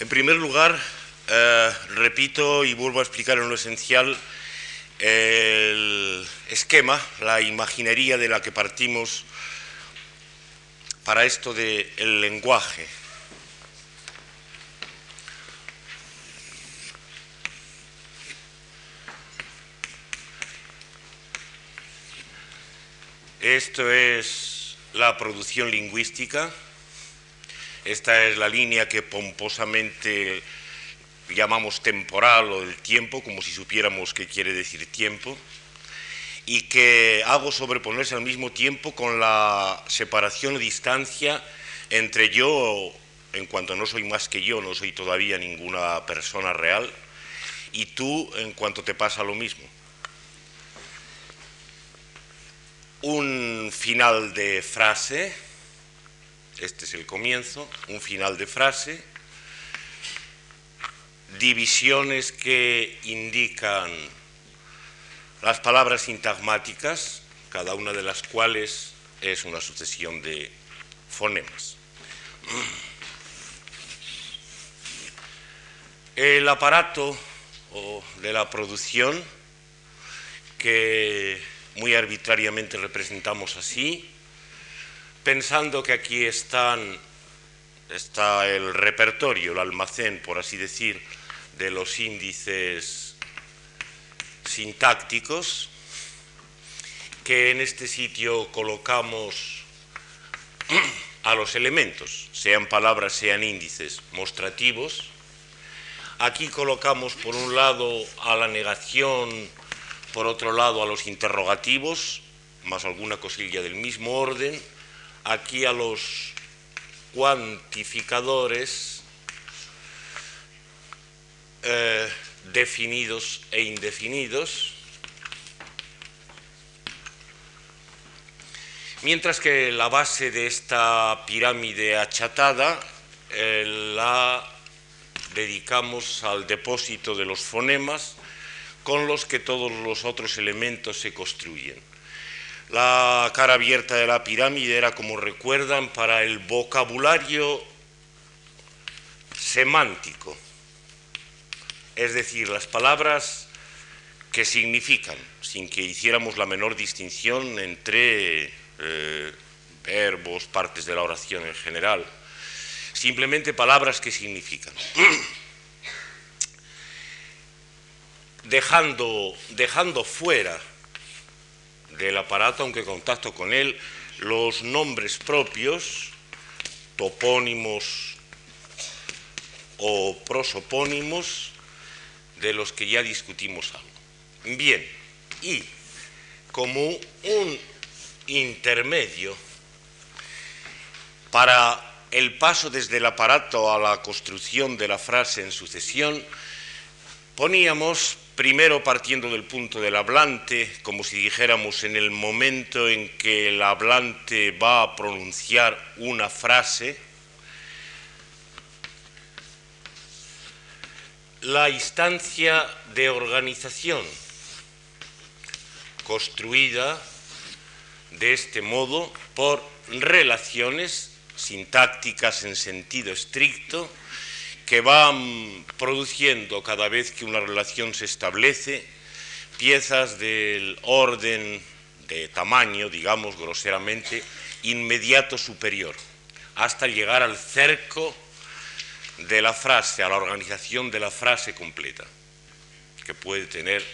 En primer lugar, eh, repito y vuelvo a explicar en lo esencial el esquema, la imaginería de la que partimos para esto del lenguaje. Esto es la producción lingüística. Esta es la línea que pomposamente llamamos temporal o del tiempo, como si supiéramos qué quiere decir tiempo, y que hago sobreponerse al mismo tiempo con la separación o distancia entre yo, en cuanto no soy más que yo, no soy todavía ninguna persona real, y tú en cuanto te pasa lo mismo. un final de frase, este es el comienzo, un final de frase, divisiones que indican las palabras sintagmáticas, cada una de las cuales es una sucesión de fonemas. El aparato de la producción que muy arbitrariamente representamos así, pensando que aquí están, está el repertorio, el almacén, por así decir, de los índices sintácticos, que en este sitio colocamos a los elementos, sean palabras, sean índices mostrativos. Aquí colocamos por un lado a la negación por otro lado a los interrogativos, más alguna cosilla del mismo orden, aquí a los cuantificadores eh, definidos e indefinidos, mientras que la base de esta pirámide achatada eh, la dedicamos al depósito de los fonemas, con los que todos los otros elementos se construyen. La cara abierta de la pirámide era, como recuerdan, para el vocabulario semántico, es decir, las palabras que significan, sin que hiciéramos la menor distinción entre eh, verbos, partes de la oración en general, simplemente palabras que significan. dejando, dejando fuera del aparato, aunque contacto con él, los nombres propios, topónimos o prosopónimos, de los que ya discutimos algo. Bien, y como un intermedio para el paso desde el aparato a la construcción de la frase en sucesión, poníamos primero partiendo del punto del hablante, como si dijéramos en el momento en que el hablante va a pronunciar una frase, la instancia de organización construida de este modo por relaciones sintácticas en sentido estricto que van produciendo cada vez que una relación se establece piezas del orden de tamaño, digamos groseramente, inmediato superior, hasta llegar al cerco de la frase, a la organización de la frase completa, que puede tener,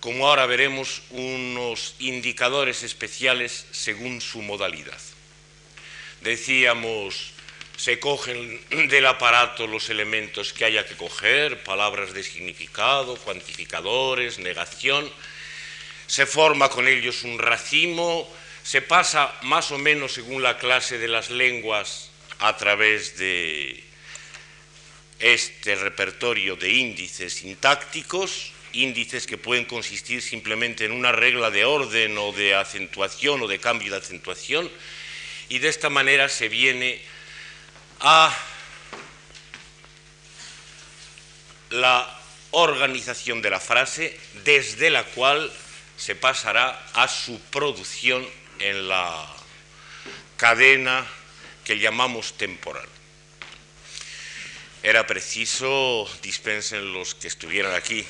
como ahora veremos, unos indicadores especiales según su modalidad. Decíamos se cogen del aparato los elementos que haya que coger, palabras de significado, cuantificadores, negación, se forma con ellos un racimo, se pasa más o menos según la clase de las lenguas a través de este repertorio de índices sintácticos, índices que pueden consistir simplemente en una regla de orden o de acentuación o de cambio de acentuación, y de esta manera se viene a la organización de la frase desde la cual se pasará a su producción en la cadena que llamamos temporal. era preciso, dispensen los que estuvieran aquí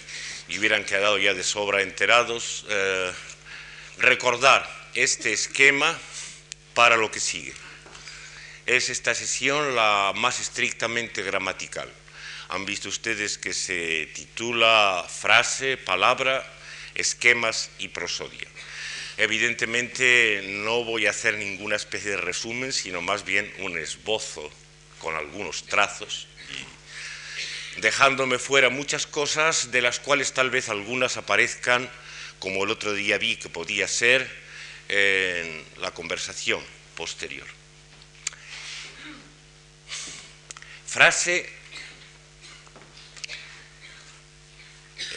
y hubieran quedado ya de sobra enterados, eh, recordar este esquema para lo que sigue. Es esta sesión la más estrictamente gramatical. Han visto ustedes que se titula frase, palabra, esquemas y prosodia. Evidentemente no voy a hacer ninguna especie de resumen, sino más bien un esbozo con algunos trazos, dejándome fuera muchas cosas de las cuales tal vez algunas aparezcan, como el otro día vi que podía ser, en la conversación posterior. Frase,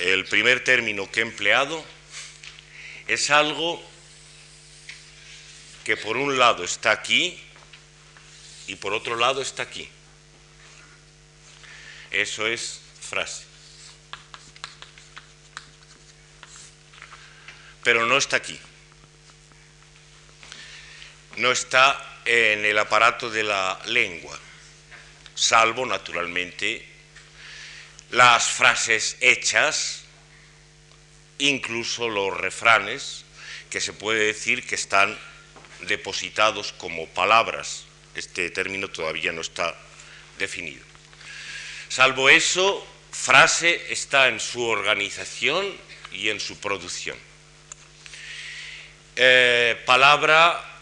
el primer término que he empleado, es algo que por un lado está aquí y por otro lado está aquí. Eso es frase. Pero no está aquí. No está en el aparato de la lengua, salvo naturalmente las frases hechas, incluso los refranes, que se puede decir que están depositados como palabras. Este término todavía no está definido. Salvo eso, frase está en su organización y en su producción. Eh, palabra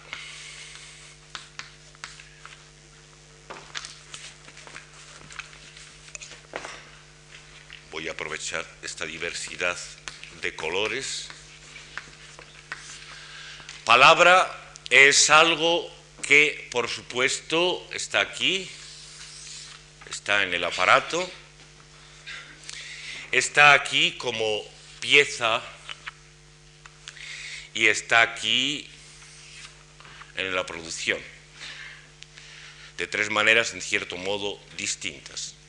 voy a aprovechar esta diversidad de colores. Palabra es algo que, por supuesto, está aquí, está en el aparato, está aquí como pieza y está aquí en la producción, de tres maneras, en cierto modo, distintas.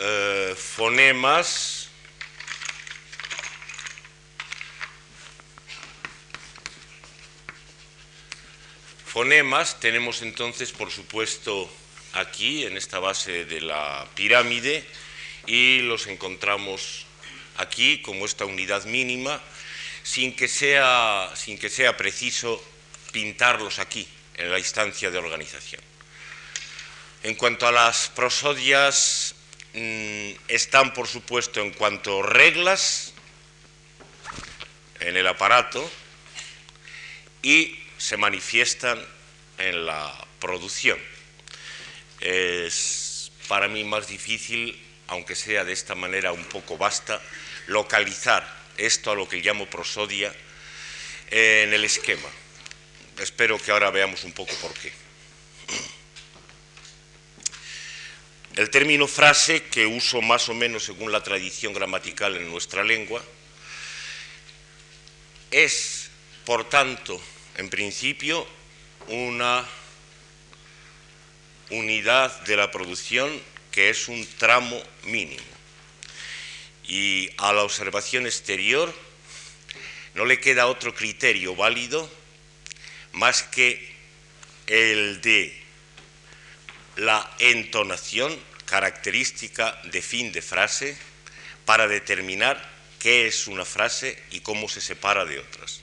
Eh, fonemas fonemas tenemos entonces, por supuesto, aquí, en esta base de la pirámide, y los encontramos aquí como esta unidad mínima, sin que sea, sin que sea preciso pintarlos aquí, en la instancia de organización. En cuanto a las prosodias, están, por supuesto, en cuanto reglas en el aparato y se manifiestan en la producción. Es para mí más difícil, aunque sea de esta manera un poco vasta, localizar esto a lo que llamo prosodia en el esquema. Espero que ahora veamos un poco por qué. El término frase, que uso más o menos según la tradición gramatical en nuestra lengua, es, por tanto, en principio, una unidad de la producción que es un tramo mínimo. Y a la observación exterior no le queda otro criterio válido más que el de la entonación característica de fin de frase para determinar qué es una frase y cómo se separa de otras.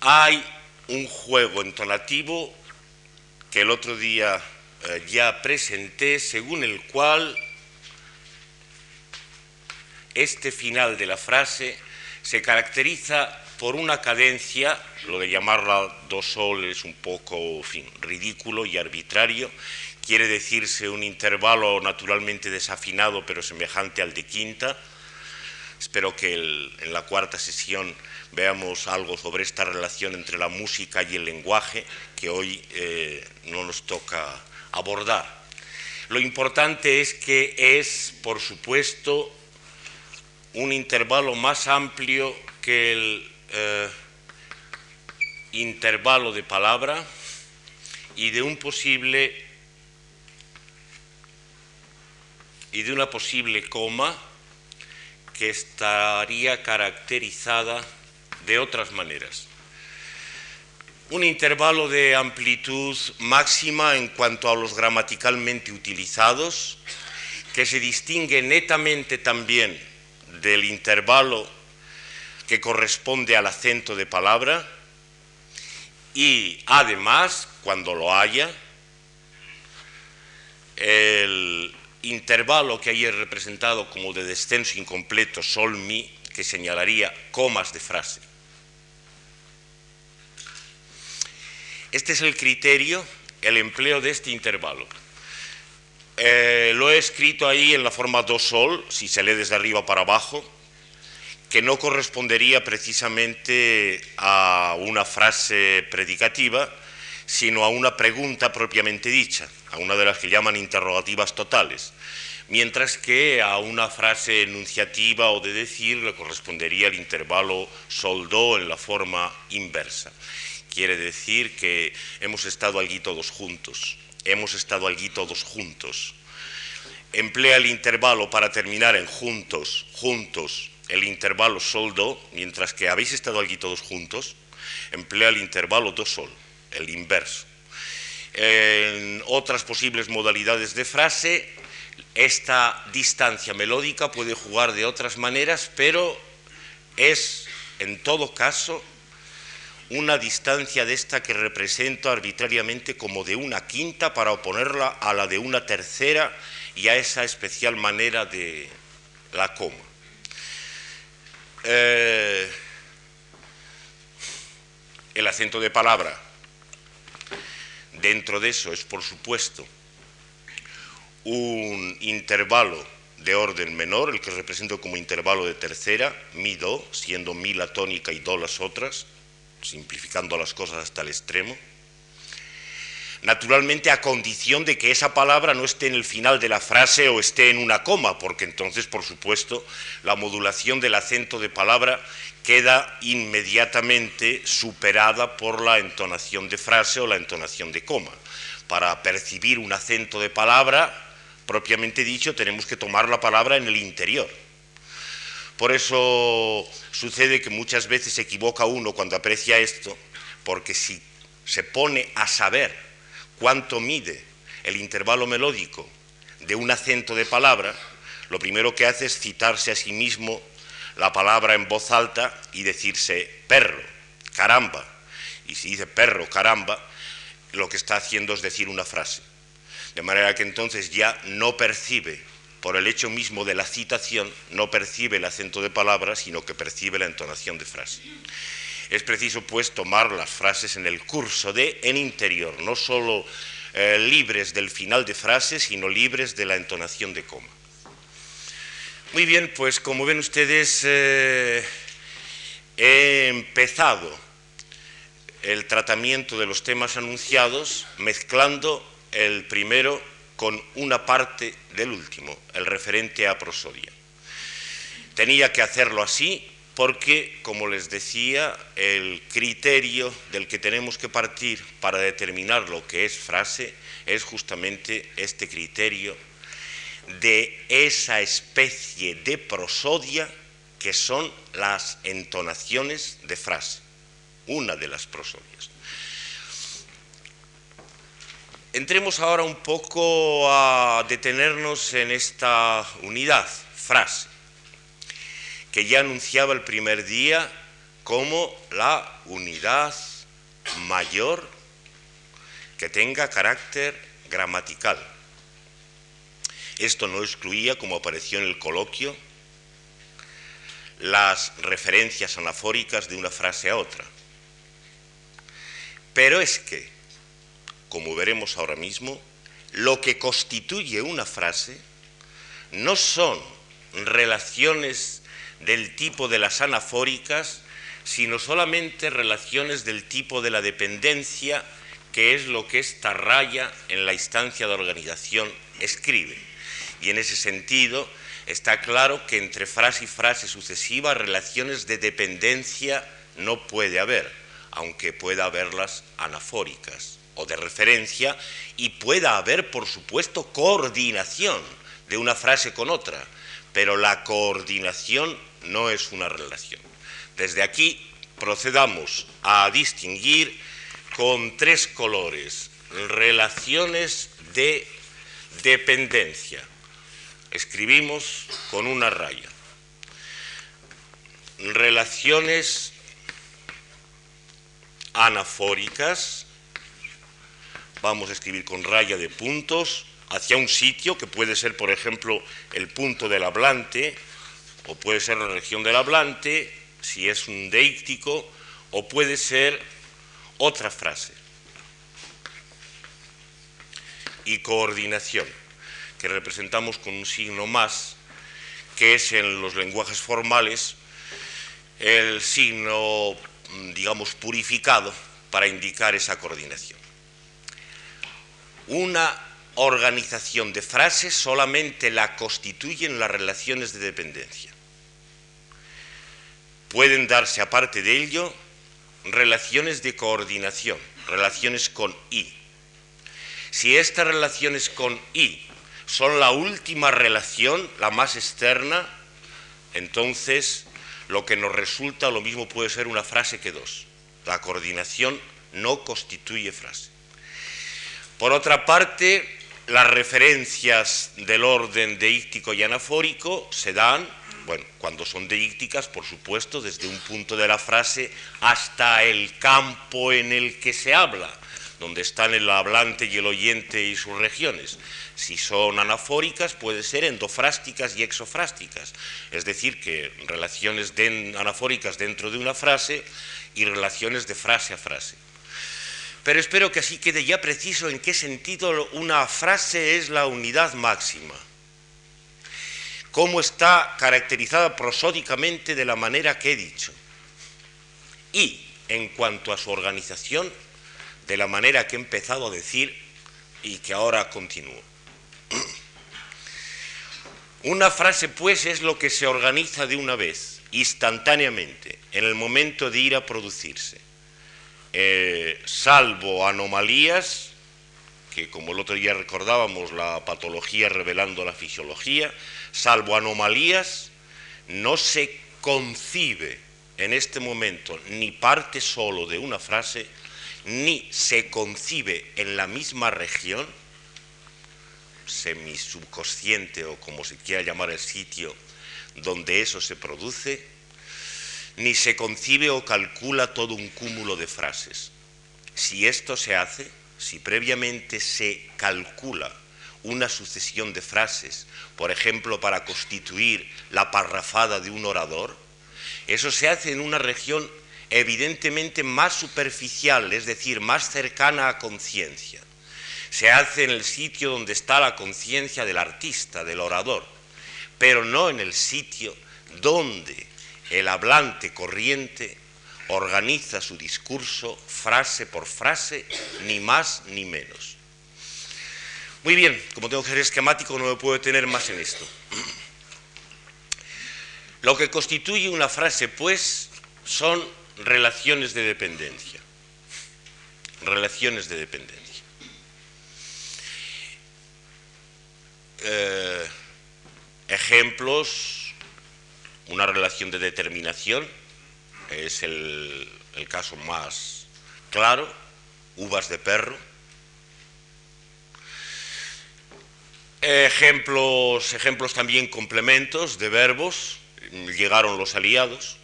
Hay un juego entonativo que el otro día eh, ya presenté, según el cual este final de la frase se caracteriza por una cadencia, lo de llamarla dos soles un poco ridículo y arbitrario, quiere decirse un intervalo naturalmente desafinado pero semejante al de quinta. Espero que en la cuarta sesión veamos algo sobre esta relación entre la música y el lenguaje que hoy eh, no nos toca abordar. Lo importante es que es, por supuesto, un intervalo más amplio que el eh, intervalo de palabra y de un posible y de una posible coma que estaría caracterizada de otras maneras. un intervalo de amplitud máxima en cuanto a los gramaticalmente utilizados, que se distingue netamente también del intervalo que corresponde al acento de palabra y además, cuando lo haya, el intervalo que ahí es representado como de descenso incompleto sol mi, que señalaría comas de frase. Este es el criterio, el empleo de este intervalo. Eh, lo he escrito ahí en la forma do sol, si se lee desde arriba para abajo, que no correspondería precisamente a una frase predicativa, sino a una pregunta propiamente dicha, a una de las que llaman interrogativas totales, mientras que a una frase enunciativa o de decir le correspondería el intervalo sol-do en la forma inversa. Quiere decir que hemos estado allí todos juntos, hemos estado allí todos juntos. Emplea el intervalo para terminar en juntos, juntos, el intervalo sol-do, mientras que habéis estado allí todos juntos, emplea el intervalo do-sol, el inverso. En otras posibles modalidades de frase, esta distancia melódica puede jugar de otras maneras, pero es en todo caso una distancia de esta que represento arbitrariamente como de una quinta para oponerla a la de una tercera y a esa especial manera de la coma. Eh, el acento de palabra dentro de eso es, por supuesto, un intervalo de orden menor, el que represento como intervalo de tercera, mi do, siendo mi la tónica y do las otras, simplificando las cosas hasta el extremo. Naturalmente a condición de que esa palabra no esté en el final de la frase o esté en una coma, porque entonces, por supuesto, la modulación del acento de palabra queda inmediatamente superada por la entonación de frase o la entonación de coma. Para percibir un acento de palabra, propiamente dicho, tenemos que tomar la palabra en el interior. Por eso sucede que muchas veces se equivoca uno cuando aprecia esto, porque si se pone a saber cuánto mide el intervalo melódico de un acento de palabra, lo primero que hace es citarse a sí mismo la palabra en voz alta y decirse perro, caramba. Y si dice perro, caramba, lo que está haciendo es decir una frase. De manera que entonces ya no percibe por el hecho mismo de la citación, no percibe el acento de palabra, sino que percibe la entonación de frase. Es preciso, pues, tomar las frases en el curso de en interior, no solo eh, libres del final de frase, sino libres de la entonación de coma. Muy bien, pues como ven ustedes, eh, he empezado el tratamiento de los temas anunciados mezclando el primero con una parte del último, el referente a prosodia. Tenía que hacerlo así porque, como les decía, el criterio del que tenemos que partir para determinar lo que es frase es justamente este criterio de esa especie de prosodia que son las entonaciones de frase, una de las prosodias. Entremos ahora un poco a detenernos en esta unidad, frase, que ya anunciaba el primer día como la unidad mayor que tenga carácter gramatical. Esto no excluía, como apareció en el coloquio, las referencias anafóricas de una frase a otra. Pero es que como veremos ahora mismo, lo que constituye una frase no son relaciones del tipo de las anafóricas, sino solamente relaciones del tipo de la dependencia, que es lo que esta raya en la instancia de organización escribe. Y en ese sentido está claro que entre frase y frase sucesiva relaciones de dependencia no puede haber, aunque pueda haberlas anafóricas o de referencia y pueda haber, por supuesto, coordinación de una frase con otra, pero la coordinación no es una relación. Desde aquí procedamos a distinguir con tres colores, relaciones de dependencia. Escribimos con una raya. Relaciones anafóricas. Vamos a escribir con raya de puntos hacia un sitio que puede ser, por ejemplo, el punto del hablante, o puede ser la región del hablante, si es un deíctico, o puede ser otra frase. Y coordinación, que representamos con un signo más, que es en los lenguajes formales el signo, digamos, purificado para indicar esa coordinación. Una organización de frases solamente la constituyen las relaciones de dependencia. Pueden darse, aparte de ello, relaciones de coordinación, relaciones con I. Si estas relaciones con I son la última relación, la más externa, entonces lo que nos resulta lo mismo puede ser una frase que dos. La coordinación no constituye frase. Por otra parte, las referencias del orden deíctico y anafórico se dan bueno, cuando son deícticas, por supuesto, desde un punto de la frase hasta el campo en el que se habla, donde están el hablante y el oyente y sus regiones. Si son anafóricas, puede ser endofrásticas y exofrásticas, es decir, que relaciones anafóricas dentro de una frase y relaciones de frase a frase. Pero espero que así quede ya preciso en qué sentido una frase es la unidad máxima cómo está caracterizada prosódicamente de la manera que he dicho. Y en cuanto a su organización, de la manera que he empezado a decir y que ahora continúo. Una frase, pues, es lo que se organiza de una vez, instantáneamente, en el momento de ir a producirse. Eh, salvo anomalías, que como el otro día recordábamos, la patología revelando la fisiología, salvo anomalías, no se concibe en este momento ni parte solo de una frase, ni se concibe en la misma región, semisubconsciente o como se quiera llamar el sitio donde eso se produce, ni se concibe o calcula todo un cúmulo de frases. Si esto se hace, si previamente se calcula una sucesión de frases, por ejemplo, para constituir la parrafada de un orador, eso se hace en una región evidentemente más superficial, es decir, más cercana a conciencia. Se hace en el sitio donde está la conciencia del artista, del orador, pero no en el sitio donde el hablante corriente organiza su discurso frase por frase, ni más ni menos. Muy bien, como tengo que ser esquemático no me puedo detener más en esto. Lo que constituye una frase, pues, son relaciones de dependencia. Relaciones de dependencia. Eh, ejemplos, una relación de determinación, es el caso más claro, uvas de perro, Ejemplos, ejemplos también complementos de verbos, llegaron los aliados.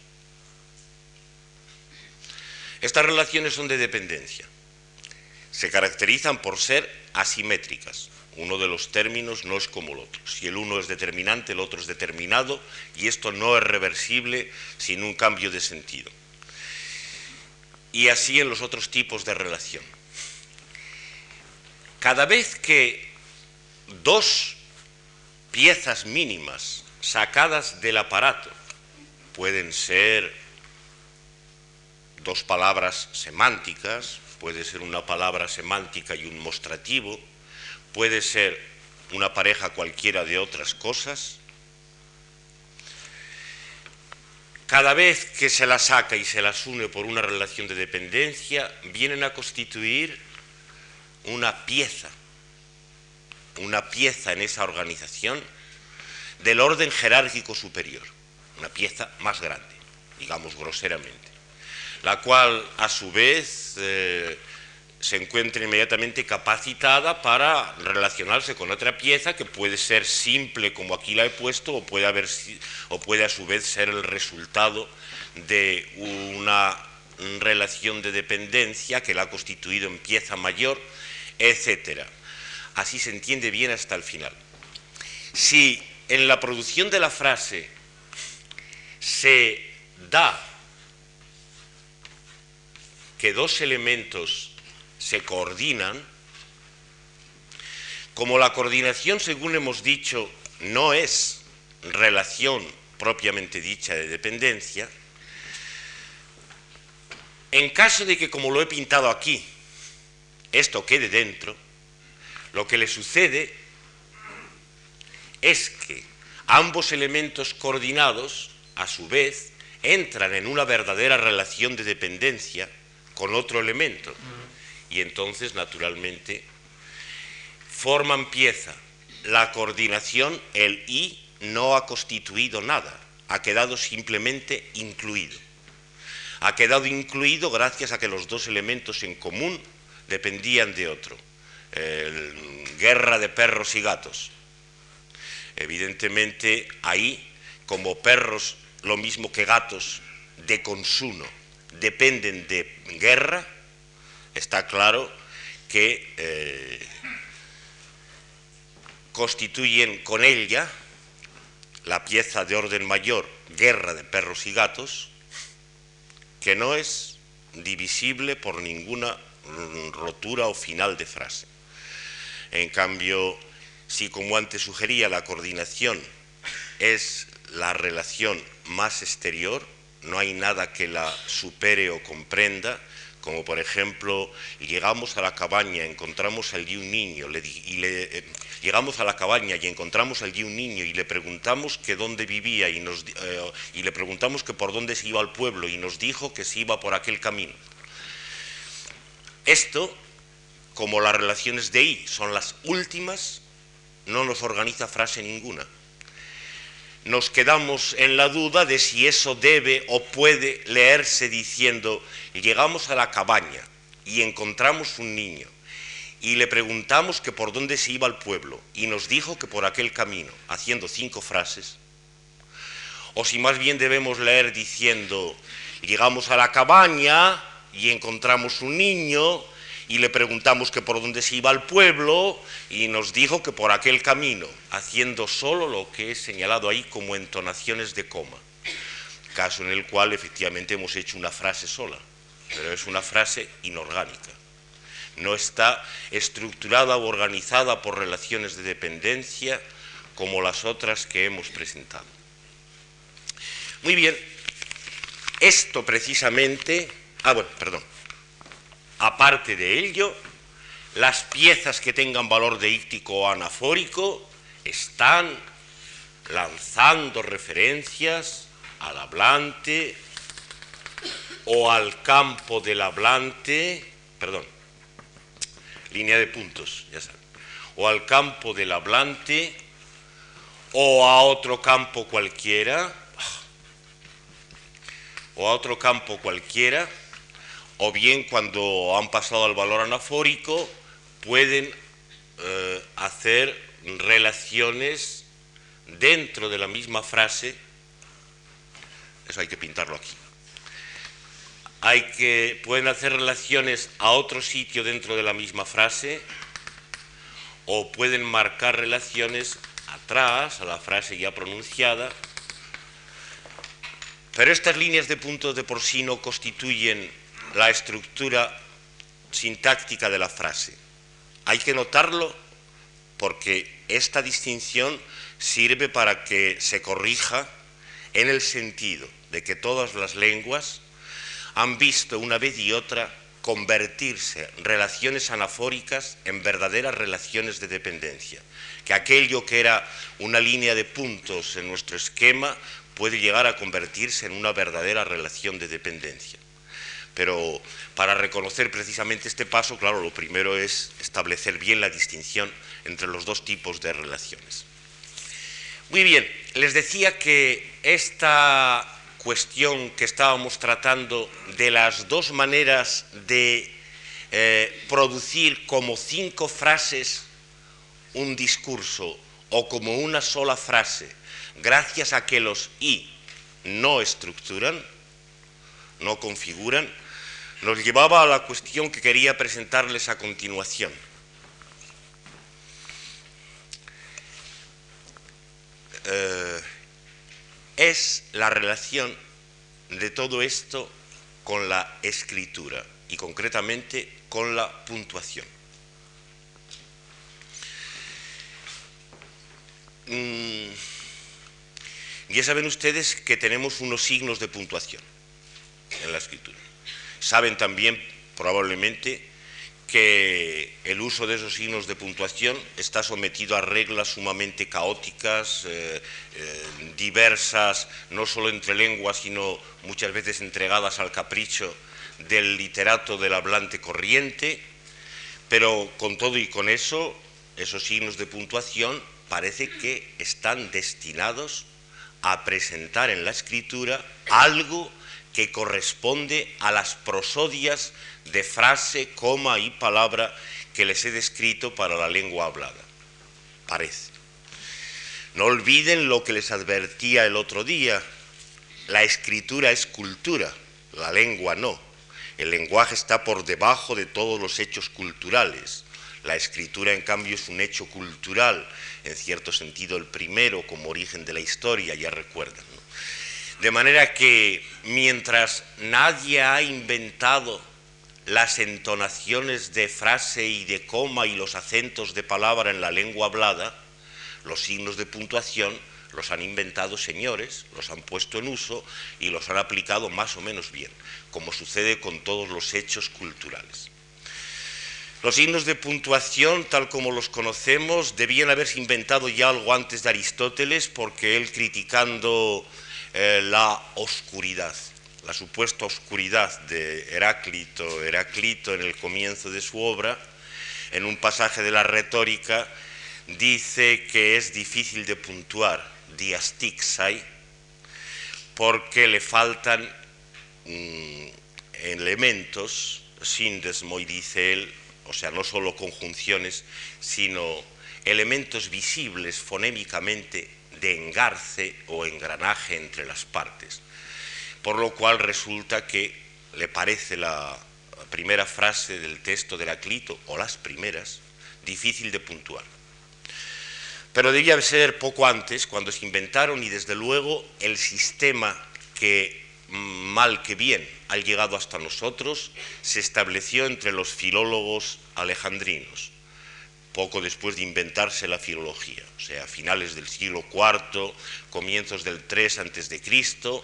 Estas relaciones son de dependencia. Se caracterizan por ser asimétricas. Uno de los términos no es como el otro. Si el uno es determinante, el otro es determinado, y esto no es reversible sin un cambio de sentido. Y así en los otros tipos de relación. Cada vez que dos piezas mínimas sacadas del aparato. Pueden ser dos palabras semánticas, puede ser una palabra semántica y un mostrativo, puede ser una pareja cualquiera de otras cosas. Cada vez que se las saca y se las une por una relación de dependencia, vienen a constituir una pieza una pieza en esa organización del orden jerárquico superior, una pieza más grande, digamos groseramente, la cual a su vez eh, se encuentre inmediatamente capacitada para relacionarse con otra pieza que puede ser simple como aquí la he puesto o puede, haber, o puede a su vez ser el resultado de una relación de dependencia que la ha constituido en pieza mayor, etc. Así se entiende bien hasta el final. Si en la producción de la frase se da que dos elementos se coordinan, como la coordinación, según hemos dicho, no es relación propiamente dicha de dependencia, en caso de que, como lo he pintado aquí, esto quede dentro, lo que le sucede es que ambos elementos coordinados, a su vez, entran en una verdadera relación de dependencia con otro elemento. Y entonces, naturalmente, forman pieza. La coordinación, el I, no ha constituido nada, ha quedado simplemente incluido. Ha quedado incluido gracias a que los dos elementos en común dependían de otro. Guerra de perros y gatos. Evidentemente, ahí, como perros, lo mismo que gatos de consumo, dependen de guerra, está claro que eh, constituyen con ella la pieza de orden mayor, guerra de perros y gatos, que no es divisible por ninguna rotura o final de frase. En cambio, si como antes sugería la coordinación es la relación más exterior, no hay nada que la supere o comprenda, como por ejemplo, llegamos a la cabaña, encontramos allí un niño, y le, eh, llegamos a la cabaña y encontramos allí un niño y le preguntamos que dónde vivía y, nos, eh, y le preguntamos que por dónde se iba al pueblo y nos dijo que se iba por aquel camino. Esto, como las relaciones de I son las últimas, no nos organiza frase ninguna. Nos quedamos en la duda de si eso debe o puede leerse diciendo, llegamos a la cabaña y encontramos un niño y le preguntamos que por dónde se iba al pueblo y nos dijo que por aquel camino, haciendo cinco frases, o si más bien debemos leer diciendo, llegamos a la cabaña y encontramos un niño y le preguntamos que por dónde se iba al pueblo y nos dijo que por aquel camino, haciendo solo lo que he señalado ahí como entonaciones de coma, caso en el cual efectivamente hemos hecho una frase sola, pero es una frase inorgánica. No está estructurada o organizada por relaciones de dependencia como las otras que hemos presentado. Muy bien, esto precisamente, ah bueno, perdón, Aparte de ello, las piezas que tengan valor deíctico o anafórico están lanzando referencias al hablante o al campo del hablante, perdón, línea de puntos, ya saben, o al campo del hablante o a otro campo cualquiera, o a otro campo cualquiera, o bien cuando han pasado al valor anafórico pueden eh, hacer relaciones dentro de la misma frase, eso hay que pintarlo aquí, hay que, pueden hacer relaciones a otro sitio dentro de la misma frase o pueden marcar relaciones atrás a la frase ya pronunciada, pero estas líneas de puntos de por sí no constituyen la estructura sintáctica de la frase. Hay que notarlo porque esta distinción sirve para que se corrija en el sentido de que todas las lenguas han visto una vez y otra convertirse relaciones anafóricas en verdaderas relaciones de dependencia, que aquello que era una línea de puntos en nuestro esquema puede llegar a convertirse en una verdadera relación de dependencia. Pero para reconocer precisamente este paso, claro, lo primero es establecer bien la distinción entre los dos tipos de relaciones. Muy bien, les decía que esta cuestión que estábamos tratando de las dos maneras de eh, producir como cinco frases un discurso o como una sola frase, gracias a que los I no estructuran, no configuran, nos llevaba a la cuestión que quería presentarles a continuación. Eh, es la relación de todo esto con la escritura y concretamente con la puntuación. Mm, ya saben ustedes que tenemos unos signos de puntuación en la escritura. Saben también, probablemente, que el uso de esos signos de puntuación está sometido a reglas sumamente caóticas, eh, eh, diversas, no solo entre lenguas, sino muchas veces entregadas al capricho del literato del hablante corriente, pero con todo y con eso, esos signos de puntuación parece que están destinados a presentar en la escritura algo que corresponde a las prosodias de frase, coma y palabra que les he descrito para la lengua hablada. Parece. No olviden lo que les advertía el otro día. La escritura es cultura, la lengua no. El lenguaje está por debajo de todos los hechos culturales. La escritura, en cambio, es un hecho cultural, en cierto sentido el primero como origen de la historia, ya recuerdan. De manera que mientras nadie ha inventado las entonaciones de frase y de coma y los acentos de palabra en la lengua hablada, los signos de puntuación los han inventado señores, los han puesto en uso y los han aplicado más o menos bien, como sucede con todos los hechos culturales. Los signos de puntuación, tal como los conocemos, debían haberse inventado ya algo antes de Aristóteles, porque él criticando eh, la oscuridad, la supuesta oscuridad de Heráclito, Heráclito en el comienzo de su obra, en un pasaje de la retórica, dice que es difícil de puntuar, diastixai, porque le faltan mm, elementos, síndesmo, y dice él, o sea, no solo conjunciones, sino elementos visibles fonémicamente de engarce o engranaje entre las partes. Por lo cual resulta que le parece la primera frase del texto de Heraclito, o las primeras, difícil de puntuar. Pero debía ser poco antes, cuando se inventaron y desde luego el sistema que mal que bien ha llegado hasta nosotros, se estableció entre los filólogos alejandrinos poco después de inventarse la filología, o sea, a finales del siglo IV, comienzos del III antes de Cristo,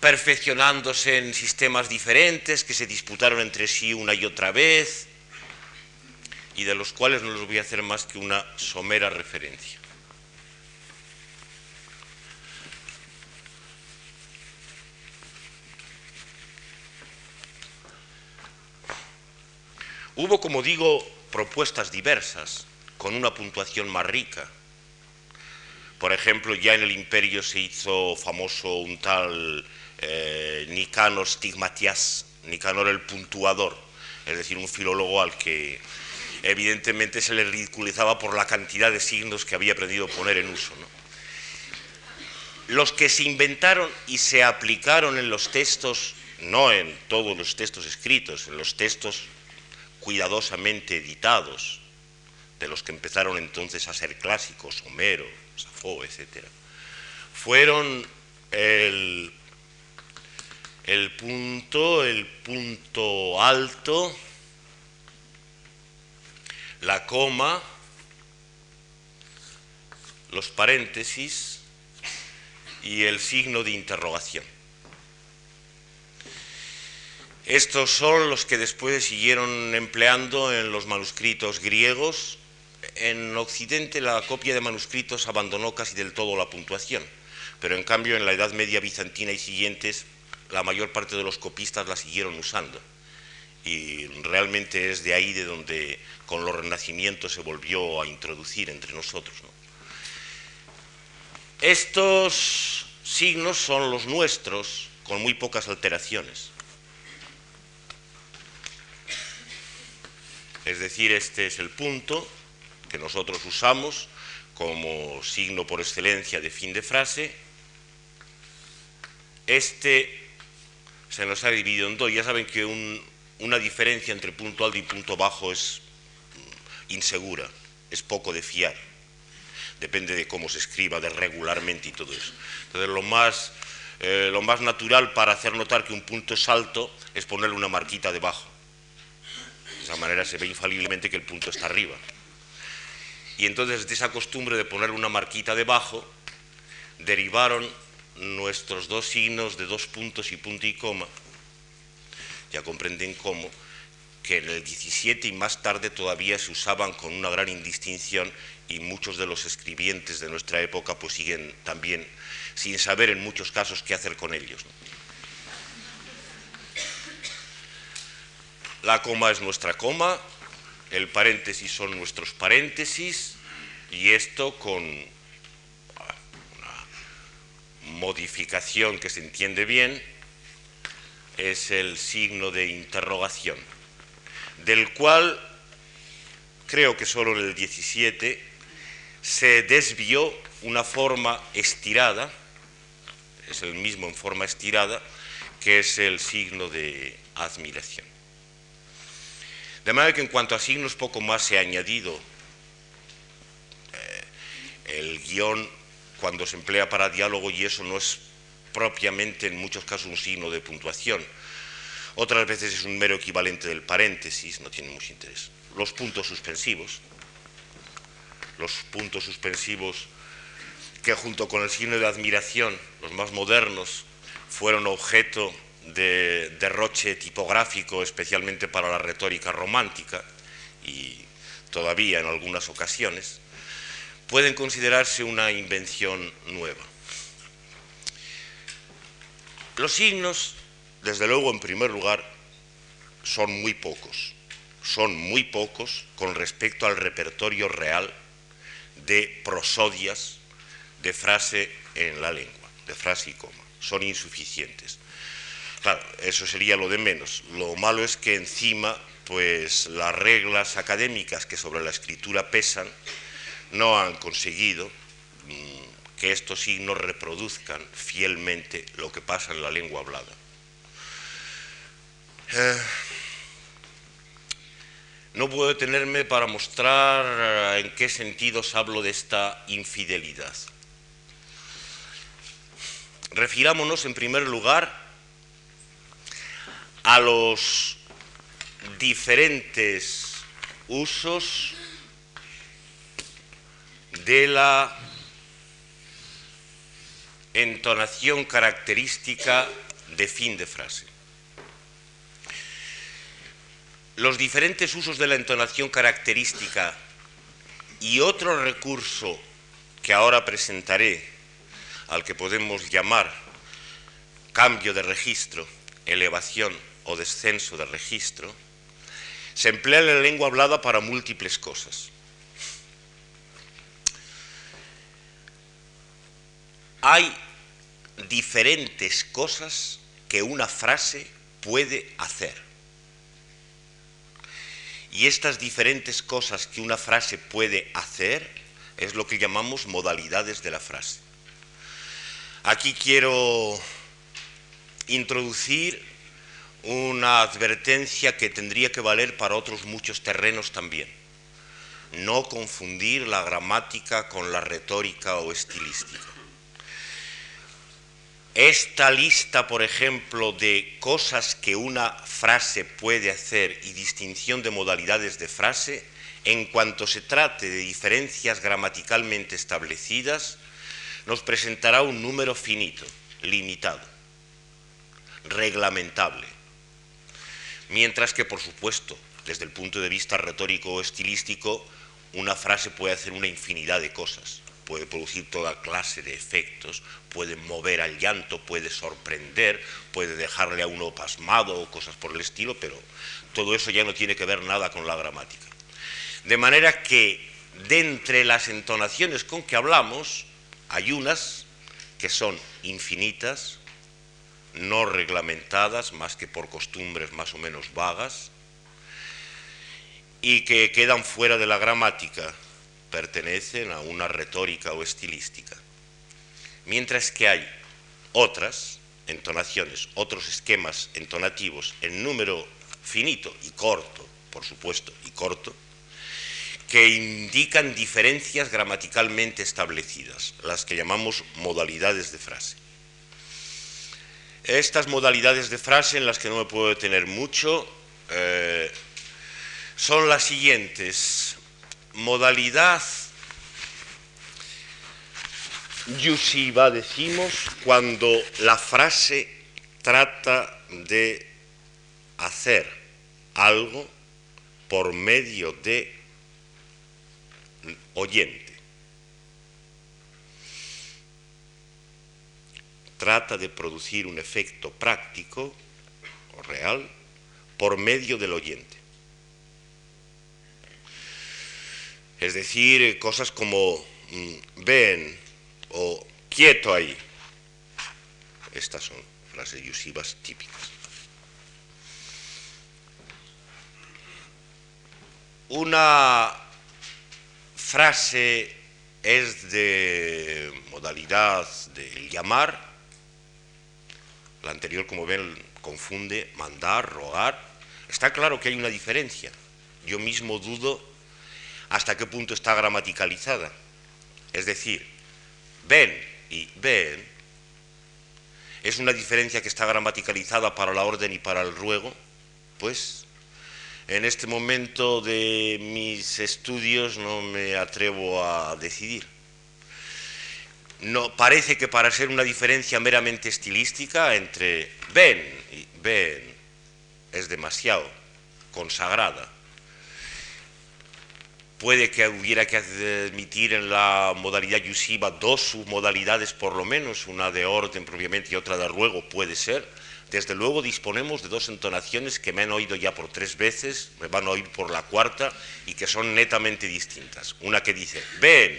perfeccionándose en sistemas diferentes que se disputaron entre sí una y otra vez y de los cuales no les voy a hacer más que una somera referencia. Hubo, como digo, propuestas diversas, con una puntuación más rica. Por ejemplo, ya en el imperio se hizo famoso un tal eh, Nicanor Stigmatias, Nicanor el puntuador, es decir, un filólogo al que evidentemente se le ridiculizaba por la cantidad de signos que había aprendido a poner en uso. Los que se inventaron y se aplicaron en los textos, no en todos los textos escritos, en los textos cuidadosamente editados, de los que empezaron entonces a ser clásicos, Homero, Safo, etc., fueron el, el punto, el punto alto, la coma, los paréntesis y el signo de interrogación. Estos son los que después siguieron empleando en los manuscritos griegos. En Occidente la copia de manuscritos abandonó casi del todo la puntuación, pero en cambio en la Edad Media bizantina y siguientes la mayor parte de los copistas la siguieron usando. Y realmente es de ahí de donde con los renacimientos se volvió a introducir entre nosotros. Estos signos son los nuestros con muy pocas alteraciones. Es decir, este es el punto que nosotros usamos como signo por excelencia de fin de frase. Este se nos ha dividido en dos. Ya saben que una diferencia entre punto alto y punto bajo es insegura, es poco de fiar. Depende de cómo se escriba, de regularmente y todo eso. Entonces, lo más, eh, lo más natural para hacer notar que un punto es alto es ponerle una marquita debajo. Esa manera se ve infaliblemente que el punto está arriba. Y entonces de esa costumbre de poner una marquita debajo, derivaron nuestros dos signos de dos puntos y punto y coma. Ya comprenden cómo, que en el 17 y más tarde todavía se usaban con una gran indistinción y muchos de los escribientes de nuestra época pues siguen también sin saber en muchos casos qué hacer con ellos. La coma es nuestra coma, el paréntesis son nuestros paréntesis y esto con una modificación que se entiende bien es el signo de interrogación, del cual creo que solo en el 17 se desvió una forma estirada, es el mismo en forma estirada, que es el signo de admiración. De manera que en cuanto a signos poco más se ha añadido eh, el guion cuando se emplea para diálogo y eso no es propiamente en muchos casos un signo de puntuación. Otras veces es un mero equivalente del paréntesis, no tiene mucho interés. Los puntos suspensivos, los puntos suspensivos que junto con el signo de admiración, los más modernos, fueron objeto de derroche tipográfico, especialmente para la retórica romántica, y todavía en algunas ocasiones, pueden considerarse una invención nueva. Los signos, desde luego, en primer lugar, son muy pocos, son muy pocos con respecto al repertorio real de prosodias de frase en la lengua, de frase y coma, son insuficientes. Claro, eso sería lo de menos. Lo malo es que encima, pues las reglas académicas que sobre la escritura pesan no han conseguido mm, que estos signos reproduzcan fielmente lo que pasa en la lengua hablada. Eh, no puedo detenerme para mostrar eh, en qué sentidos hablo de esta infidelidad. Refirámonos en primer lugar a los diferentes usos de la entonación característica de fin de frase. Los diferentes usos de la entonación característica y otro recurso que ahora presentaré, al que podemos llamar cambio de registro, elevación o descenso de registro, se emplea la lengua hablada para múltiples cosas. Hay diferentes cosas que una frase puede hacer. Y estas diferentes cosas que una frase puede hacer es lo que llamamos modalidades de la frase. Aquí quiero introducir una advertencia que tendría que valer para otros muchos terrenos también. No confundir la gramática con la retórica o estilística. Esta lista, por ejemplo, de cosas que una frase puede hacer y distinción de modalidades de frase, en cuanto se trate de diferencias gramaticalmente establecidas, nos presentará un número finito, limitado, reglamentable Mientras que, por supuesto, desde el punto de vista retórico o estilístico, una frase puede hacer una infinidad de cosas, puede producir toda clase de efectos, puede mover al llanto, puede sorprender, puede dejarle a uno pasmado o cosas por el estilo, pero todo eso ya no tiene que ver nada con la gramática. De manera que de entre las entonaciones con que hablamos, hay unas que son infinitas, no reglamentadas más que por costumbres más o menos vagas, y que quedan fuera de la gramática, pertenecen a una retórica o estilística. Mientras que hay otras entonaciones, otros esquemas entonativos en número finito y corto, por supuesto, y corto, que indican diferencias gramaticalmente establecidas, las que llamamos modalidades de frase. Estas modalidades de frase, en las que no me puedo detener mucho, eh, son las siguientes. Modalidad yusiva decimos cuando la frase trata de hacer algo por medio de oyente. Trata de producir un efecto práctico o real por medio del oyente. Es decir, cosas como mm, ven o quieto ahí. Estas son frases yusivas típicas. Una frase es de modalidad de llamar. La anterior, como ven, confunde mandar, rogar. Está claro que hay una diferencia. Yo mismo dudo hasta qué punto está gramaticalizada. Es decir, ven y ven es una diferencia que está gramaticalizada para la orden y para el ruego, pues en este momento de mis estudios no me atrevo a decidir. No, parece que para ser una diferencia meramente estilística entre ven y ven es demasiado consagrada puede que hubiera que admitir en la modalidad yusiva dos submodalidades por lo menos, una de orden propiamente y otra de ruego, puede ser. Desde luego disponemos de dos entonaciones que me han oído ya por tres veces, me van a oír por la cuarta y que son netamente distintas. Una que dice ven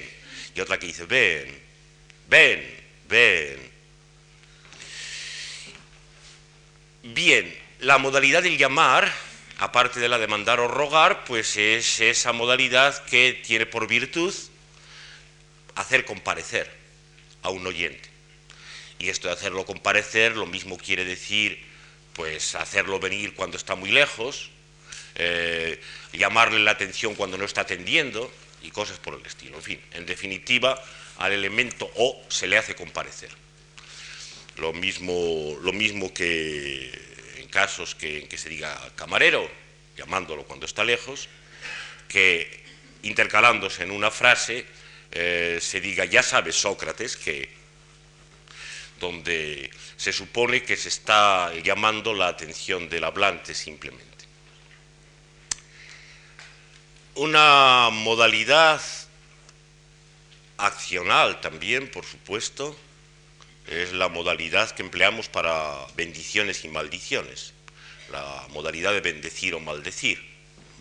y otra que dice ven, ven, ven. Bien, la modalidad del llamar aparte de la de mandar o rogar, pues es esa modalidad que tiene por virtud hacer comparecer a un oyente. Y esto de hacerlo comparecer, lo mismo quiere decir, pues hacerlo venir cuando está muy lejos, eh, llamarle la atención cuando no está atendiendo y cosas por el estilo. En fin, en definitiva, al elemento o se le hace comparecer. Lo mismo, lo mismo que casos que, en que se diga camarero, llamándolo cuando está lejos, que intercalándose en una frase eh, se diga, ya sabes Sócrates, que donde se supone que se está llamando la atención del hablante simplemente. Una modalidad accional también, por supuesto, es la modalidad que empleamos para bendiciones y maldiciones, la modalidad de bendecir o maldecir,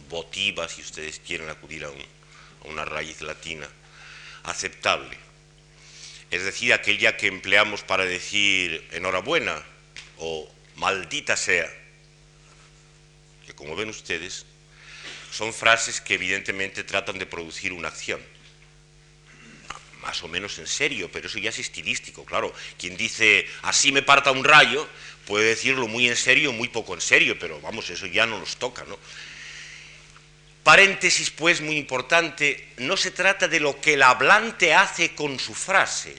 votiva si ustedes quieren acudir a, una raíz latina, aceptable. Es decir, aquella que empleamos para decir enhorabuena o maldita sea, que como ven ustedes, son frases que evidentemente tratan de producir una acción más o menos en serio, pero eso ya es estilístico, claro. Quien dice así me parta un rayo, puede decirlo muy en serio, muy poco en serio, pero vamos, eso ya no nos toca, ¿no? Paréntesis, pues, muy importante, no se trata de lo que el hablante hace con su frase.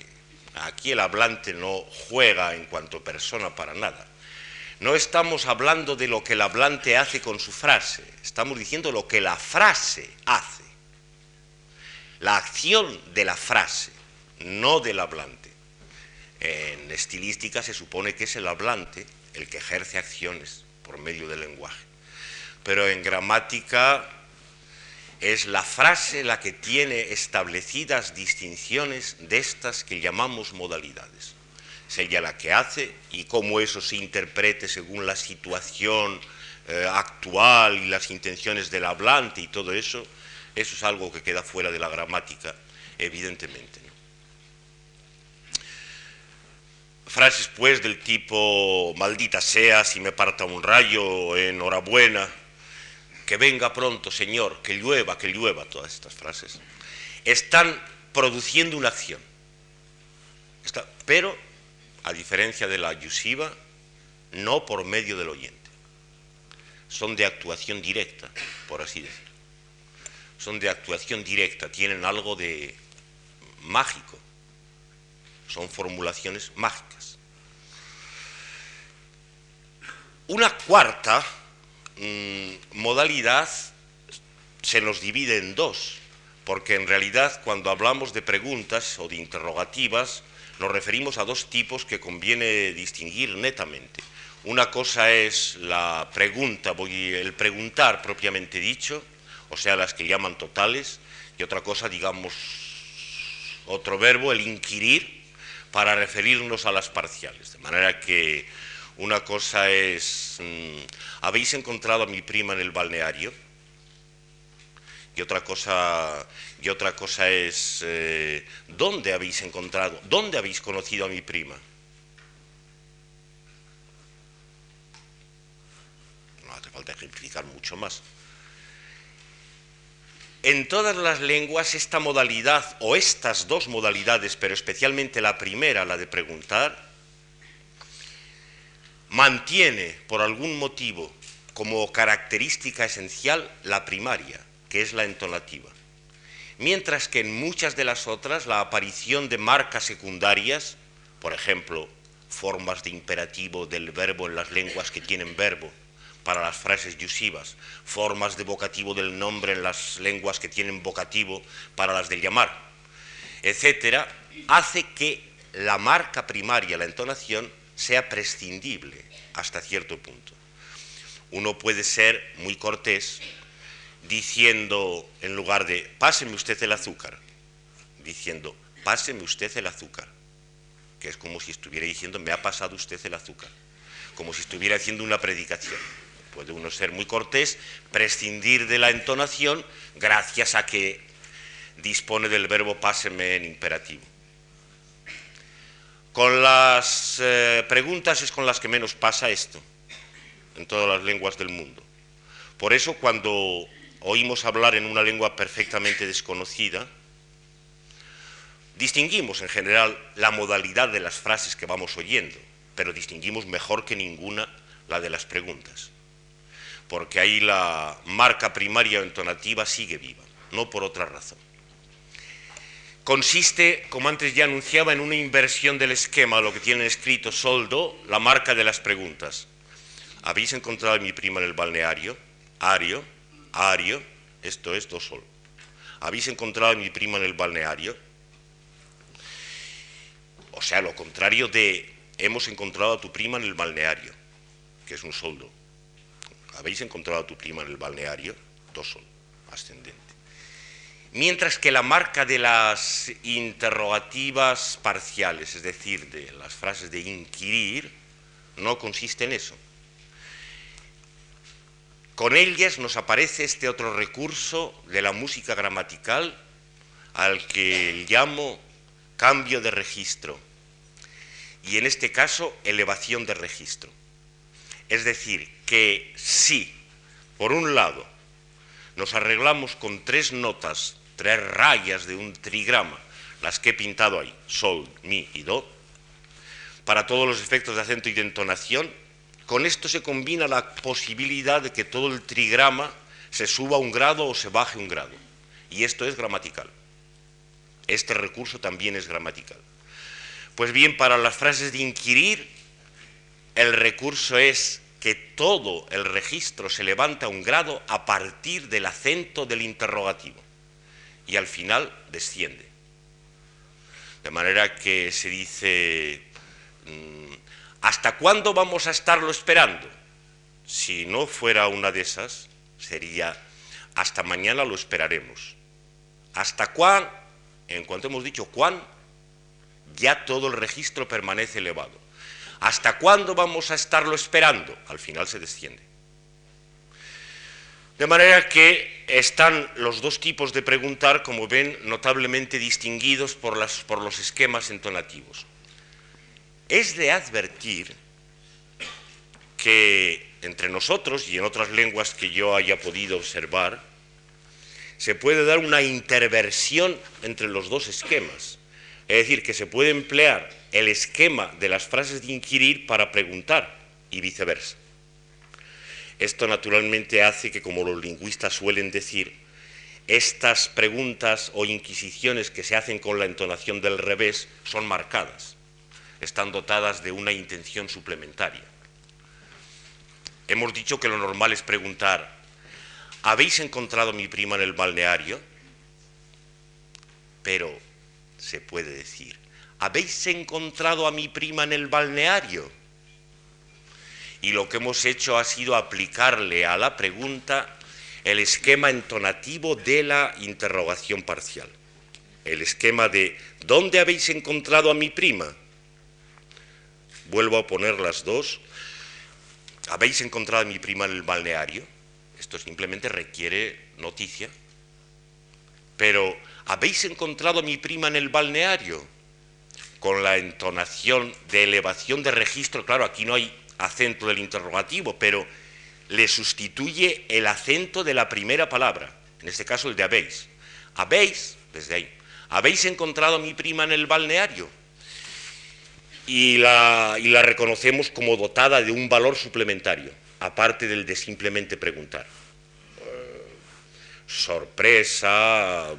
Aquí el hablante no juega en cuanto persona para nada. No estamos hablando de lo que el hablante hace con su frase, estamos diciendo lo que la frase hace la acción de la frase, no del hablante. En estilística se supone que es el hablante el que ejerce acciones por medio del lenguaje. Pero en gramática es la frase la que tiene establecidas distinciones de estas que llamamos modalidades. Es ella la que hace y cómo eso se interprete según la situación eh, actual y las intenciones del hablante y todo eso, eso es algo que queda fuera de la gramática, evidentemente. Frases, pues, del tipo, maldita sea si me parta un rayo, enhorabuena, que venga pronto, Señor, que llueva, que llueva, todas estas frases, están produciendo una acción. pero, a diferencia de la yusiva, no por medio del oyente. Son de actuación directa, por así decirlo. Son de actuación directa, tienen algo de mágico. Son formulaciones mágicas. Una cuarta mm, modalidad se nos divide en dos, porque en realidad cuando hablamos de preguntas o de interrogativas nos referimos a dos tipos que conviene distinguir netamente. Una cosa es la pregunta, el preguntar propiamente dicho, o sea, las que llaman totales, y otra cosa, digamos, otro verbo, el inquirir, para referirnos a las parciales. De manera que una cosa es, mm, ¿habéis encontrado a mi prima en el balneario? Y otra cosa, y otra cosa es, eh, ¿dónde habéis encontrado, dónde habéis conocido a mi prima? No hace falta ejemplificar mucho más. En todas las lenguas esta modalidad o estas dos modalidades, pero especialmente la primera, la de preguntar, mantiene por algún motivo como característica esencial la primaria, que es la entonativa. Mientras que en muchas de las otras la aparición de marcas secundarias, por ejemplo, formas de imperativo del verbo en las lenguas que tienen verbo, para las frases yusivas, formas de vocativo del nombre en las lenguas que tienen vocativo para las del llamar, etcétera, hace que la marca primaria, la entonación, sea prescindible hasta cierto punto. Uno puede ser muy cortés diciendo, en lugar de páseme usted el azúcar, diciendo páseme usted el azúcar, que es como si estuviera diciendo me ha pasado usted el azúcar, como si estuviera haciendo una predicación. Puede uno ser muy cortés, prescindir de la entonación gracias a que dispone del verbo páseme en imperativo. Con las eh, preguntas es con las que menos pasa esto, en todas las lenguas del mundo. Por eso cuando oímos hablar en una lengua perfectamente desconocida, distinguimos en general la modalidad de las frases que vamos oyendo, pero distinguimos mejor que ninguna la de las preguntas, porque ahí la marca primaria o entonativa sigue viva, no por otra razón consiste, como antes ya anunciaba, en una inversión del esquema, lo que tiene escrito soldo, la marca de las preguntas. ¿Habéis encontrado a mi prima en el balneario? Ario, ario, esto es do sol. ¿Habéis encontrado a mi prima en el balneario? O sea, lo contrario de hemos encontrado a tu prima en el balneario, que es un soldo. ¿Habéis encontrado a tu prima en el balneario? Do sol, ascendente mientras que la marca de las interrogativas parciales, es decir, de las frases de inquirir, no consiste en eso. Con ellas nos aparece este otro recurso de la música gramatical al que llamo cambio de registro y en este caso elevación de registro. Es decir, que si, por un lado, nos arreglamos con tres notas tres rayas de un trigrama, las que he pintado ahí, sol, mi y do, para todos los efectos de acento y de entonación, con esto se combina la posibilidad de que todo el trigrama se suba un grado o se baje un grado. Y esto es gramatical. Este recurso también es gramatical. Pues bien, para las frases de inquirir, el recurso es que todo el registro se levanta un grado a partir del acento del interrogativo y al final desciende. De manera que se dice, mm, ¿hasta cuándo vamos a estarlo esperando? Si no fuera una de esas, sería, hasta mañana lo esperaremos. ¿Hasta cuán? En cuanto hemos dicho cuán, ya todo el registro permanece elevado. ¿Hasta cuándo vamos a estarlo esperando? Al final se desciende. De manera que están los dos tipos de preguntar, como ven, notablemente distinguidos por, los esquemas entonativos. Es de advertir que entre nosotros y en otras lenguas que yo haya podido observar, se puede dar una interversión entre los dos esquemas. Es decir, que se puede emplear el esquema de las frases de inquirir para preguntar y viceversa. Esto naturalmente hace que, como los lingüistas suelen decir, estas preguntas o inquisiciones que se hacen con la entonación del revés son marcadas, están dotadas de una intención suplementaria. Hemos dicho que lo normal es preguntar, ¿habéis encontrado a mi prima en el balneario? Pero se puede decir, ¿habéis encontrado a mi prima en el balneario? Y lo que hemos hecho ha sido aplicarle a la pregunta el esquema entonativo de la interrogación parcial. El esquema de ¿dónde habéis encontrado a mi prima? Vuelvo a poner las dos. ¿Habéis encontrado a mi prima en el balneario? Esto simplemente requiere noticia. Pero ¿habéis encontrado a mi prima en el balneario? Con la entonación de elevación de registro, claro, aquí no hay acento del interrogativo, pero le sustituye el acento de la primera palabra, en este caso el de habéis. Habéis, desde ahí, habéis encontrado a mi prima en el balneario. Y la, y la reconocemos como dotada de un valor suplementario, aparte del de simplemente preguntar. Eh, sorpresa,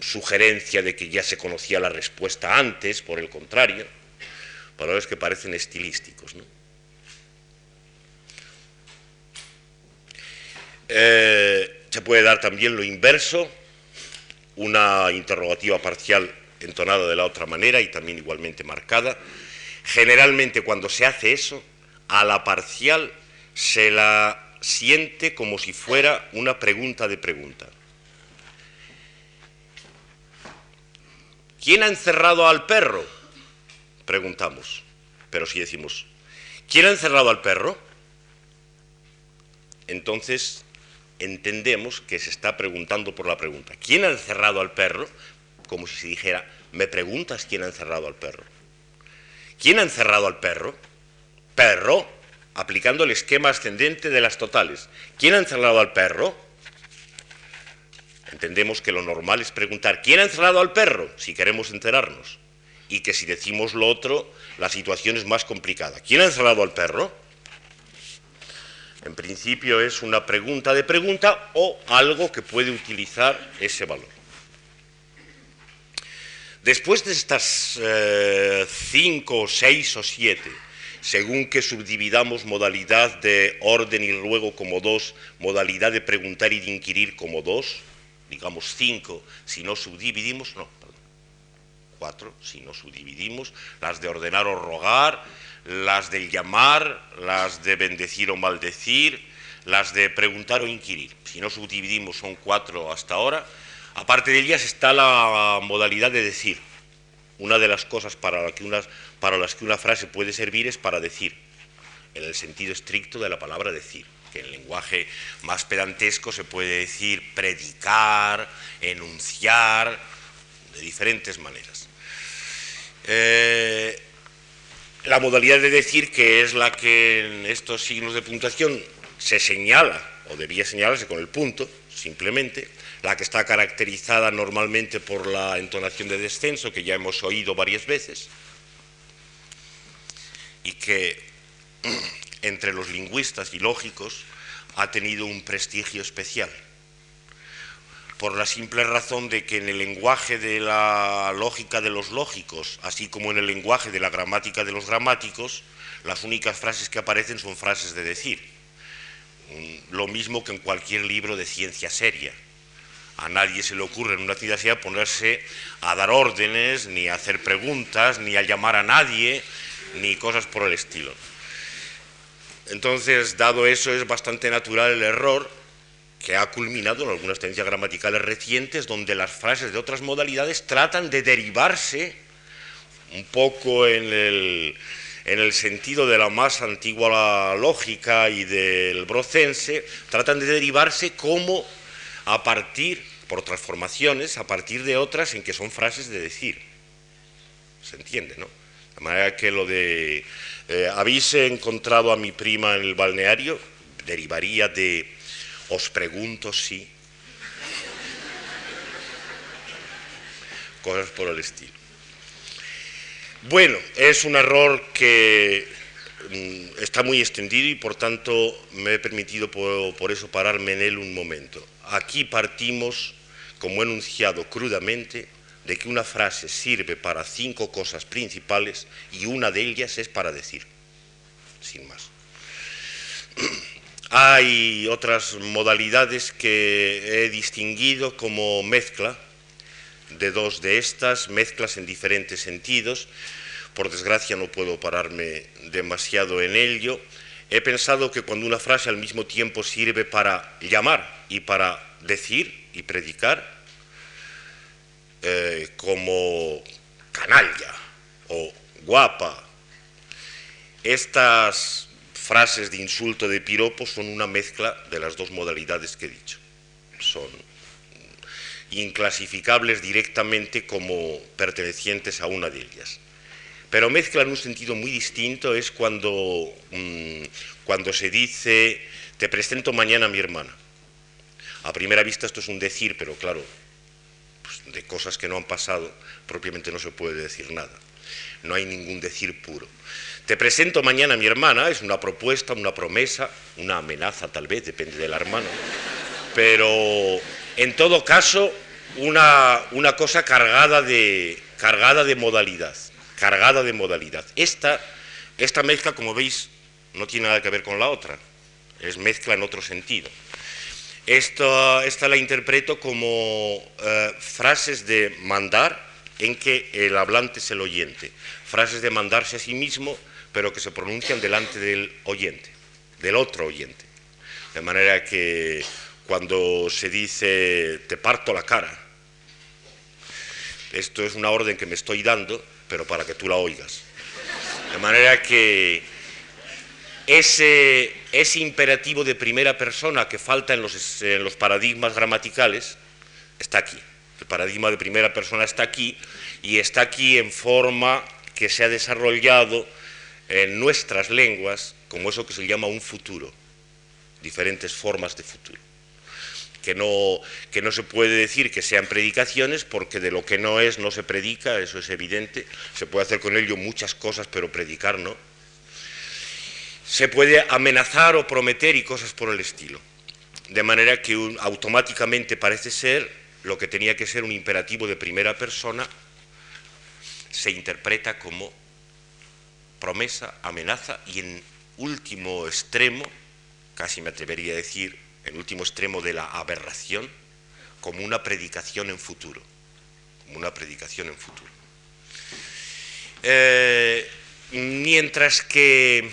sugerencia de que ya se conocía la respuesta antes, por el contrario, palabras que parecen estilísticos. ¿no? Eh, se puede dar también lo inverso, una interrogativa parcial entonada de la otra manera y también igualmente marcada. Generalmente cuando se hace eso, a la parcial se la siente como si fuera una pregunta de pregunta. ¿Quién ha encerrado al perro? Preguntamos. Pero si decimos, ¿quién ha encerrado al perro? Entonces entendemos que se está preguntando por la pregunta. ¿Quién ha encerrado al perro? Como si se dijera, ¿me preguntas quién ha encerrado al perro? ¿Quién ha encerrado al perro? Perro, aplicando el esquema ascendente de las totales. ¿Quién ha encerrado al perro? Entendemos que lo normal es preguntar, ¿quién ha encerrado al perro? Si queremos enterarnos. Y que si decimos lo otro, la situación es más complicada. ¿Quién ha encerrado al perro? En principio es una pregunta de pregunta o algo que puede utilizar ese valor. Después de estas eh, cinco, seis o siete, según que subdividamos modalidad de orden y ruego como dos, modalidad de preguntar y de inquirir como dos, digamos cinco, si no subdividimos, no, perdón, cuatro, si no subdividimos, las de ordenar o rogar, las de llamar, las de bendecir o maldecir, las de preguntar o inquirir. Si no subdividimos, son cuatro hasta ahora. Aparte de ellas está la modalidad de decir. Una de las cosas para, las que una frase puede servir es para decir, en el sentido estricto de la palabra decir, que en lenguaje más pedantesco se puede decir predicar, enunciar, de diferentes maneras. Eh, la modalidad de decir, que es la que en estos signos de puntuación se señala, o debía señalarse con el punto, simplemente, la que está caracterizada normalmente por la entonación de descenso, que ya hemos oído varias veces, y que entre los lingüistas y lógicos ha tenido un prestigio especial por la simple razón de que en el lenguaje de la lógica de los lógicos, así como en el lenguaje de la gramática de los gramáticos, las únicas frases que aparecen son frases de decir. Mm, lo mismo que en cualquier libro de ciencia seria. A nadie se le ocurre en una seria ponerse a dar órdenes, ni a hacer preguntas, ni a llamar a nadie, ni cosas por el estilo. Entonces, dado eso, es bastante natural el error que ha culminado en algunas tendencias gramaticales recientes donde las frases de otras modalidades tratan de derivarse un poco en el, en el sentido de la más antigua lógica y del brocense, tratan de derivarse como a partir, por transformaciones, a partir de otras en que son frases de decir. ¿Se entiende, no? De manera que lo de eh, ¿habéis encontrado a mi prima en el balneario? Derivaría de os pregunto si. Cosas por el estilo. Bueno, es un error que mm, está muy extendido y por tanto me he permitido por, eso pararme en él un momento. Aquí partimos, como he enunciado crudamente, de que una frase sirve para cinco cosas principales y una de ellas es para decir, sin más. Hay otras modalidades que he distinguido como mezcla, de dos de estas, mezclas en diferentes sentidos. Por desgracia no puedo pararme demasiado en ello. He pensado que cuando una frase al mismo tiempo sirve para llamar y para decir y predicar, eh, como canalla o guapa, estas frases de insulto de piropo son una mezcla de las dos modalidades que he dicho. Son inclasificables directamente como pertenecientes a una de ellas. Pero mezcla en un sentido muy distinto es cuando, mm, cuando se dice, te presento mañana a mi hermana. A primera vista esto es un decir, pero claro, pues, de cosas que no han pasado propiamente no se puede decir nada. No hay ningún decir puro. Te presento mañana a mi hermana, es una propuesta, una promesa, una amenaza tal vez, depende de la hermana. Pero en todo caso, una, una cosa cargada de, cargada de modalidad, cargada de modalidad. Esta, esta mezcla, como veis, no tiene nada que ver con la otra, es mezcla en otro sentido. Esta, esta la interpreto como eh, frases de mandar en que el hablante es el oyente, frases de mandarse a sí mismo, pero que se pronuncian delante del oyente, del otro oyente. De manera que cuando se dice te parto la cara, esto es una orden que me estoy dando, pero para que tú la oigas. De manera que ese, imperativo de primera persona que falta en los, en los paradigmas gramaticales está aquí. El paradigma de primera persona está aquí y está aquí en forma que se ha desarrollado en nuestras lenguas como eso que se llama un futuro, diferentes formas de futuro que no, que no se puede decir que sean predicaciones porque de lo que no es no se predica, eso es evidente. Se puede hacer con ello muchas cosas, pero predicar no. Se puede amenazar o prometer y cosas por el estilo. De manera que automáticamente parece ser lo que tenía que ser un imperativo de primera persona, se interpreta como promesa, amenaza y en último extremo, casi me atrevería a decir, el último extremo de la aberración, como una predicación en futuro, como una predicación en futuro. Eh, mientras que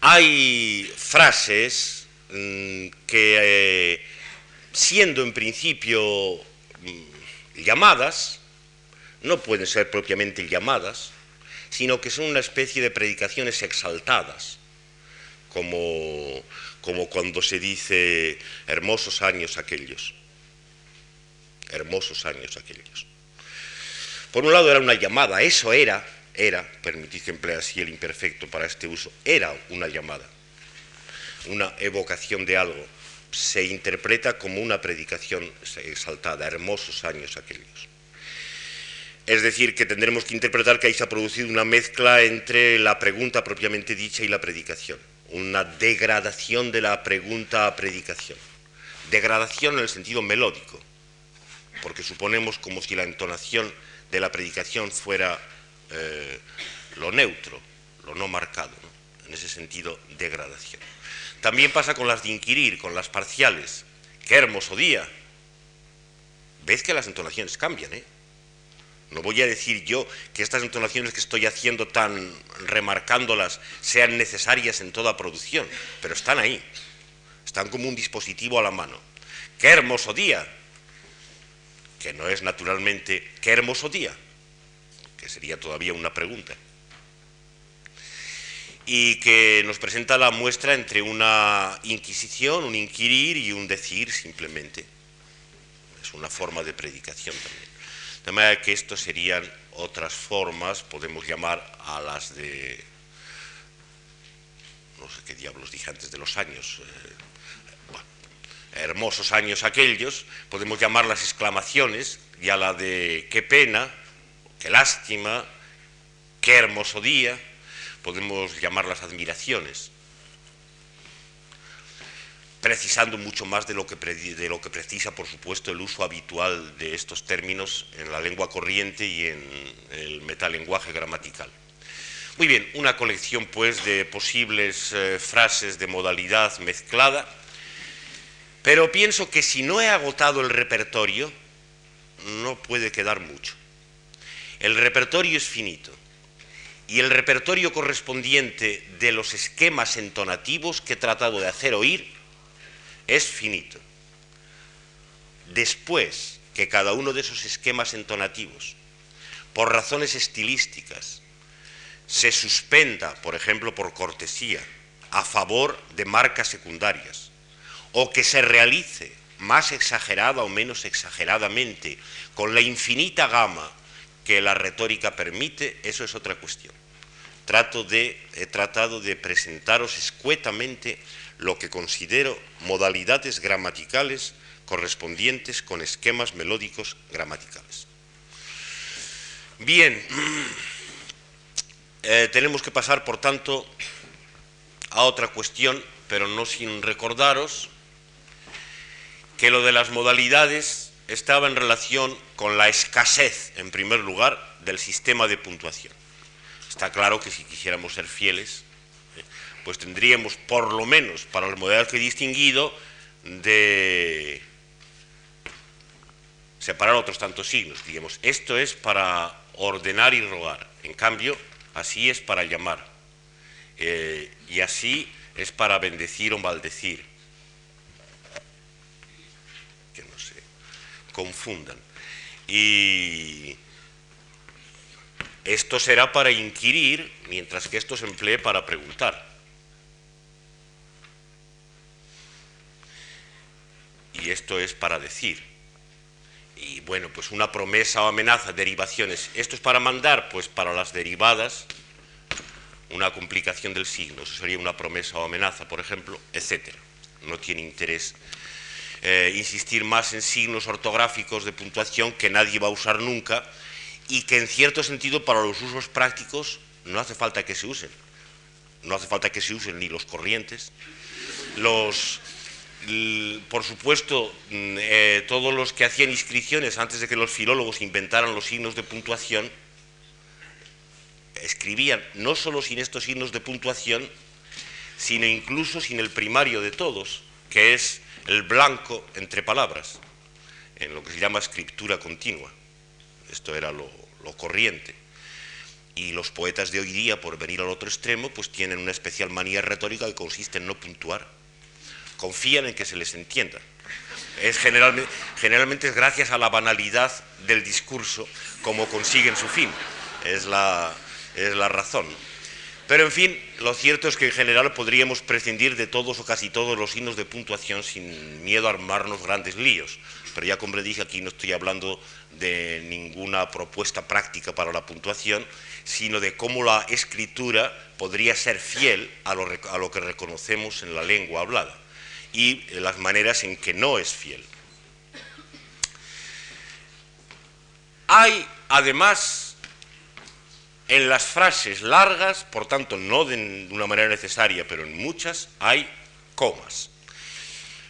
hay frases mm, que, eh, siendo en principio mm, llamadas, no pueden ser propiamente llamadas, sino que son una especie de predicaciones exaltadas, como como cuando se dice hermosos años aquellos. Hermosos años aquellos. Por un lado era una llamada, eso era, era, permitid que emplee así el imperfecto para este uso, era una llamada, una evocación de algo. Se interpreta como una predicación exaltada, hermosos años aquellos. Es decir, que tendremos que interpretar que ahí se ha producido una mezcla entre la pregunta propiamente dicha y la predicación una degradación de la pregunta a predicación. Degradación en el sentido melódico, porque suponemos como si la entonación de la predicación fuera eh, lo neutro, lo no marcado, en ese sentido, degradación. También pasa con las de inquirir, con las parciales. ¡Qué hermoso día! ¿Ves que las entonaciones cambian, eh? No voy a decir yo que estas entonaciones que estoy haciendo tan remarcándolas sean necesarias en toda producción, pero están ahí. Están como un dispositivo a la mano. ¡Qué hermoso día! Que no es naturalmente qué hermoso día, que sería todavía una pregunta. Y que nos presenta la muestra entre una inquisición, un inquirir y un decir simplemente. Es una forma de predicación también. De manera que esto serían otras formas, podemos llamar a las de, no sé qué diablos dije antes de los años, eh, hermosos años aquellos, podemos llamar las exclamaciones y a la de qué pena, qué lástima, qué hermoso día, podemos llamar las admiraciones precisando mucho más de lo, que, de lo que precisa, por supuesto, el uso habitual de estos términos en la lengua corriente y en el metalenguaje gramatical. Muy bien, una colección pues de posibles eh, frases de modalidad mezclada, pero pienso que si no he agotado el repertorio, no puede quedar mucho. El repertorio es finito y el repertorio correspondiente de los esquemas entonativos que he tratado de hacer oír es finito. Después que cada uno de esos esquemas entonativos, por razones estilísticas, se suspenda, por ejemplo, por cortesía, a favor de marcas secundarias, o que se realice más exagerada o menos exageradamente, con la infinita gama que la retórica permite, eso es otra cuestión. He tratado de presentaros escuetamente lo que considero modalidades gramaticales correspondientes con esquemas melódicos gramaticales. Bien, eh, tenemos que pasar, por tanto, a otra cuestión, pero no sin recordaros que lo de las modalidades estaba en relación con la escasez, en primer lugar, del sistema de puntuación. Está claro que si quisiéramos ser fieles, pues tendríamos por lo menos para el modelo que he distinguido de separar otros tantos signos. Digamos, esto es para ordenar y rogar. En cambio, así es para llamar. Eh, y así es para bendecir o maldecir. Que no se confundan. Y esto será para inquirir, mientras que esto se emplee para preguntar. Y esto es para decir. Y bueno, pues una promesa o amenaza, derivaciones. Esto es para mandar, pues para las derivadas, una complicación del signo. Eso sería una promesa o amenaza, por ejemplo, etc. No tiene interés eh, insistir más en signos ortográficos de puntuación que nadie va a usar nunca y que en cierto sentido para los usos prácticos no hace falta que se usen. No hace falta que se usen ni los corrientes. Los, por supuesto, mm, eh, todos los que hacían inscripciones antes de que los filólogos inventaran los signos de puntuación, escribían no solo sin estos signos de puntuación, sino incluso sin el primario de todos, que es el blanco entre palabras, en lo que se llama escritura continua. Esto era lo, lo corriente. Y los poetas de hoy día, por venir al otro extremo, pues tienen una especial manía retórica que consiste en no puntuar confían en que se les entienda. Es generalmente, es gracias a la banalidad del discurso como consiguen su fin. Es la, es la razón. Pero en fin, lo cierto es que en general podríamos prescindir de todos o casi todos los signos de puntuación sin miedo a armarnos grandes líos. Pero ya como le dije, aquí no estoy hablando de ninguna propuesta práctica para la puntuación, sino de cómo la escritura podría ser fiel a lo, a lo que reconocemos en la lengua hablada y las maneras en que no es fiel. Hay, además, en las frases largas, por tanto, no de una manera necesaria, pero en muchas, hay comas.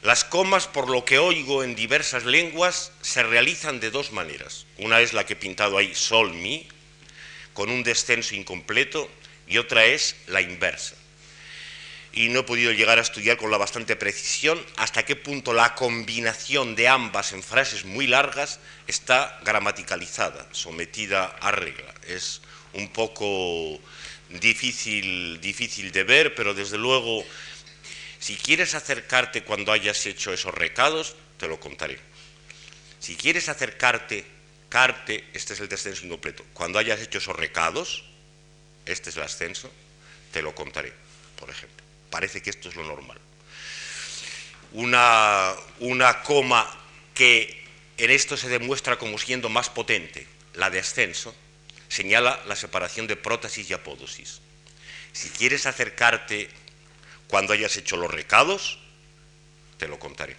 Las comas, por lo que oigo en diversas lenguas, se realizan de dos maneras. Una es la que he pintado ahí, sol, mi, con un descenso incompleto, y otra es la inversa y no he podido llegar a estudiar con la bastante precisión hasta qué punto la combinación de ambas en frases muy largas está gramaticalizada, sometida a regla. Es un poco difícil, difícil de ver, pero desde luego, si quieres acercarte cuando hayas hecho esos recados, te lo contaré. Si quieres acercarte, carte, este es el descenso incompleto. Cuando hayas hecho esos recados, este es el ascenso, te lo contaré, por ejemplo. Parece que esto es lo normal. Una, coma que en esto se demuestra como siendo más potente, la de ascenso, señala la separación de prótesis y apódosis. Si quieres acercarte cuando hayas hecho los recados, te lo contaré.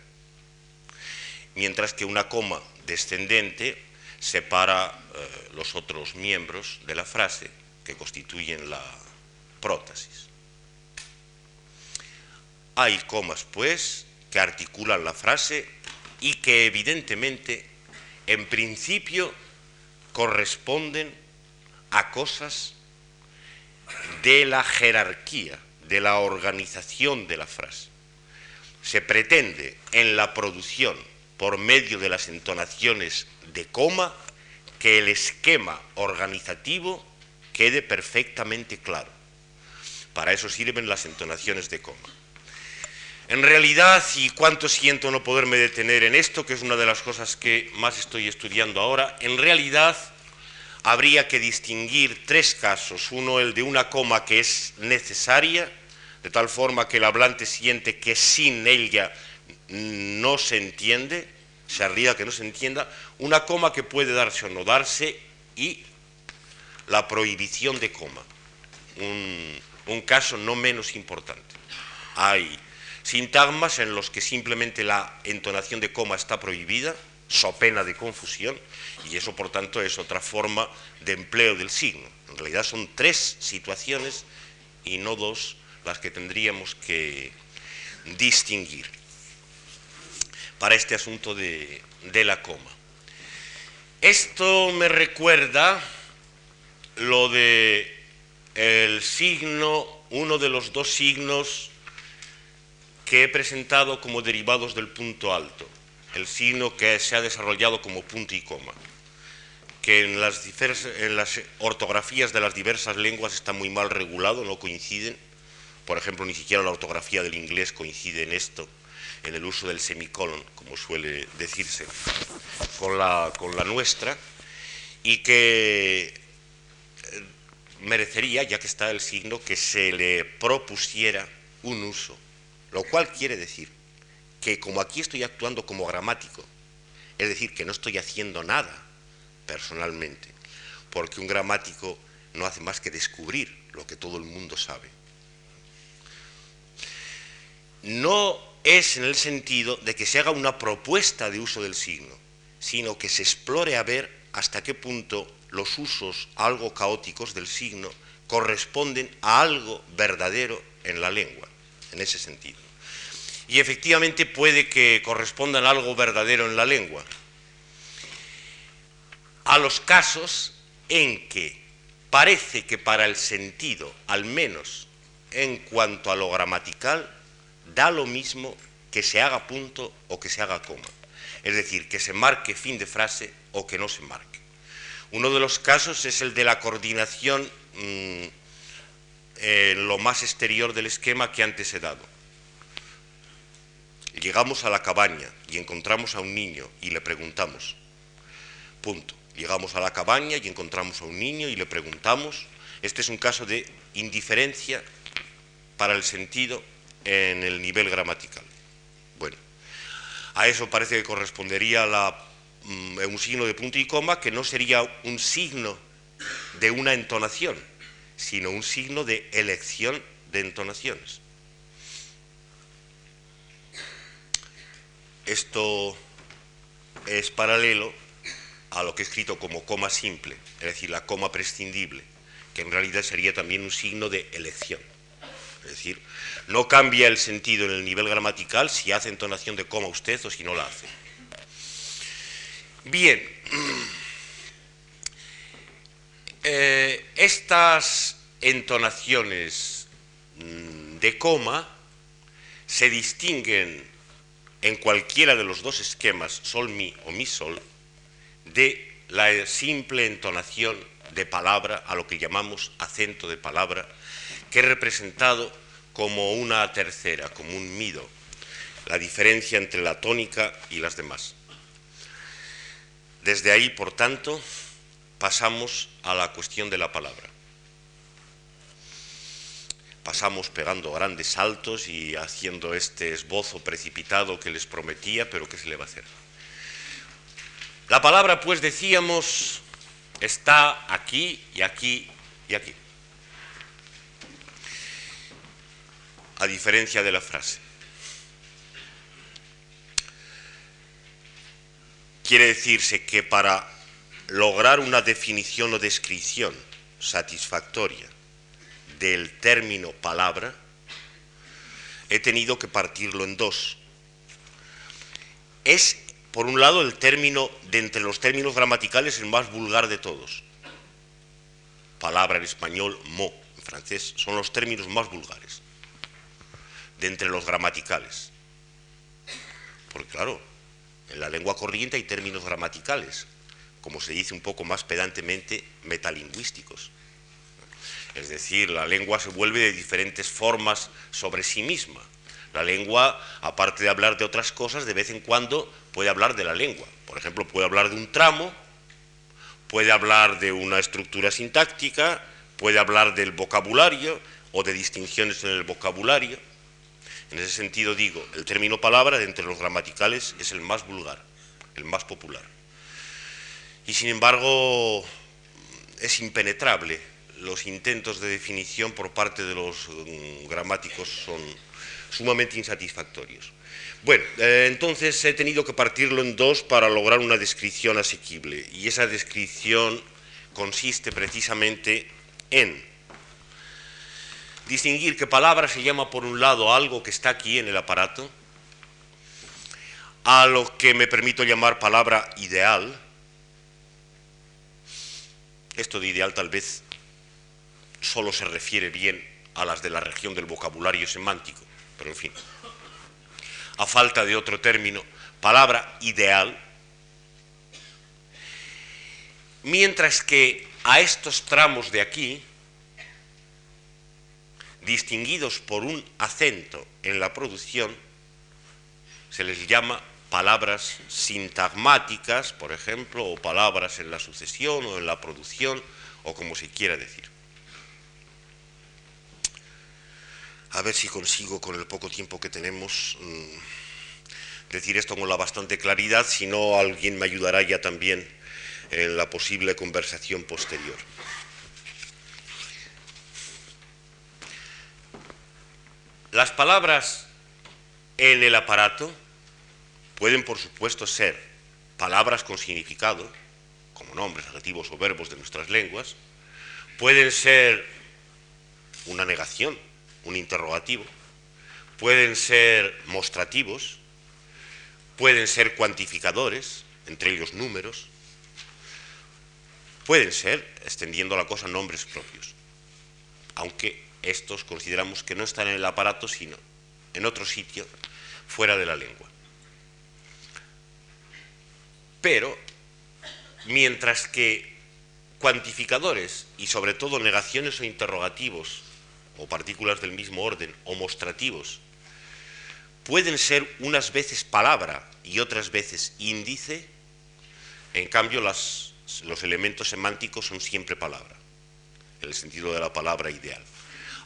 Mientras que una coma descendente separa eh, los otros miembros de la frase que constituyen la prótesis. Hay comas, pues, que articulan la frase y que evidentemente, en principio, corresponden a cosas de la jerarquía, de la organización de la frase. Se pretende en la producción, por medio de las entonaciones de coma, que el esquema organizativo quede perfectamente claro. Para eso sirven las entonaciones de coma. En realidad, y cuánto siento no poderme detener en esto, que es una de las cosas que más estoy estudiando ahora, en realidad habría que distinguir tres casos. Uno, el de una coma que es necesaria, de tal forma que el hablante siente que sin ella no se entiende, se arriba que no se entienda, una coma que puede darse o no darse y la prohibición de coma, un, un caso no menos importante. Hay sintagmas en los que simplemente la entonación de coma está prohibida, so pena de confusión, y eso por tanto es otra forma de empleo del signo. En realidad son tres situaciones y no dos las que tendríamos que distinguir para este asunto de, de la coma. Esto me recuerda lo de el signo, uno de los dos signos que he presentado como derivados del punto alto, el signo que se ha desarrollado como punto y coma, que en las, en las ortografías de las diversas lenguas está muy mal regulado, no coinciden. Por ejemplo, ni siquiera la ortografía del inglés coincide en esto, en el uso del semicolon, como suele decirse, con la, con la nuestra, y que eh, merecería, ya que está el signo, que se le propusiera un uso lo cual quiere decir que como aquí estoy actuando como gramático, es decir, que no estoy haciendo nada personalmente, porque un gramático no hace más que descubrir lo que todo el mundo sabe. No es en el sentido de que se haga una propuesta de uso del signo, sino que se explore a ver hasta qué punto los usos algo caóticos del signo corresponden a algo verdadero en la lengua en ese sentido. Y efectivamente puede que correspondan algo verdadero en la lengua. A los casos en que parece que para el sentido, al menos en cuanto a lo gramatical, da lo mismo que se haga punto o que se haga coma. Es decir, que se marque fin de frase o que no se marque. Uno de los casos es el de la coordinación mm, en lo más exterior del esquema que antes he dado. Llegamos a la cabaña y encontramos a un niño y le preguntamos. Punto. Llegamos a la cabaña y encontramos a un niño y le preguntamos. Este es un caso de indiferencia para el sentido en el nivel gramatical. Bueno, a eso parece que correspondería mm, un signo de punto y coma que no sería un signo de una entonación, sino un signo de elección de entonaciones. Esto es paralelo a lo que he escrito como coma simple, es decir, la coma prescindible, que en realidad sería también un signo de elección. Es decir, no cambia el sentido en el nivel gramatical si hace entonación de coma usted o si no la hace. Bien, Eh, estas entonaciones mm, de coma se distinguen en cualquiera de los dos esquemas, sol, mi o mi, sol, de la simple entonación de palabra, a lo que llamamos acento de palabra, que es representado como una tercera, como un mido, la diferencia entre la tónica y las demás. Desde ahí, por tanto, pasamos a la cuestión de la palabra. Pasamos pegando grandes saltos y haciendo este esbozo precipitado que les prometía, pero ¿qué se le va a hacer? La palabra, pues decíamos, está aquí y aquí y aquí. A diferencia de la frase. Quiere decirse que para lograr una definición o descripción satisfactoria del término palabra, he tenido que partirlo en dos. Es, por un lado, el término, de entre los términos gramaticales, el más vulgar de todos. Palabra en español, mo en francés, son los términos más vulgares de entre los gramaticales. Porque claro, en la lengua corriente hay términos gramaticales, como se dice un poco más pedantemente, metalingüísticos. Es decir, la lengua se vuelve de diferentes formas sobre sí misma. La lengua, aparte de hablar de otras cosas, de vez en cuando puede hablar de la lengua. Por ejemplo, puede hablar de un tramo, puede hablar de una estructura sintáctica, puede hablar del vocabulario o de distinciones en el vocabulario. En ese sentido digo, el término palabra de entre los gramaticales es el más vulgar, el más popular. Y sin embargo es impenetrable. Los intentos de definición por parte de los mm, gramáticos son sumamente insatisfactorios. Bueno, eh, entonces he tenido que partirlo en dos para lograr una descripción asequible. Y esa descripción consiste precisamente en distinguir que palabra se llama por un lado algo que está aquí en el aparato, a lo que me permito llamar palabra ideal. Esto de ideal tal vez solo se refiere bien a las de la región del vocabulario semántico, pero en fin, a falta de otro término, palabra ideal, mientras que a estos tramos de aquí, distinguidos por un acento en la producción, se les llama palabras sintagmáticas, por ejemplo, o palabras en la sucesión o en la producción, o como se quiera decir. A ver si consigo con el poco tiempo que tenemos mm, decir esto con la bastante claridad, si no alguien me ayudará ya también en la posible conversación posterior. Las palabras en el aparato pueden, por supuesto, ser palabras con significado, como nombres, adjetivos o verbos de nuestras lenguas, pueden ser una negación, un interrogativo, pueden ser mostrativos, pueden ser cuantificadores, entre ellos números, pueden ser, extendiendo la cosa, nombres propios, aunque estos consideramos que no están en el aparato, sino en otro sitio fuera de la lengua. Pero, mientras que cuantificadores y sobre todo negaciones o interrogativos o partículas del mismo orden o mostrativos pueden ser unas veces palabra y otras veces índice, en cambio los elementos semánticos son siempre palabra, en el sentido de la palabra ideal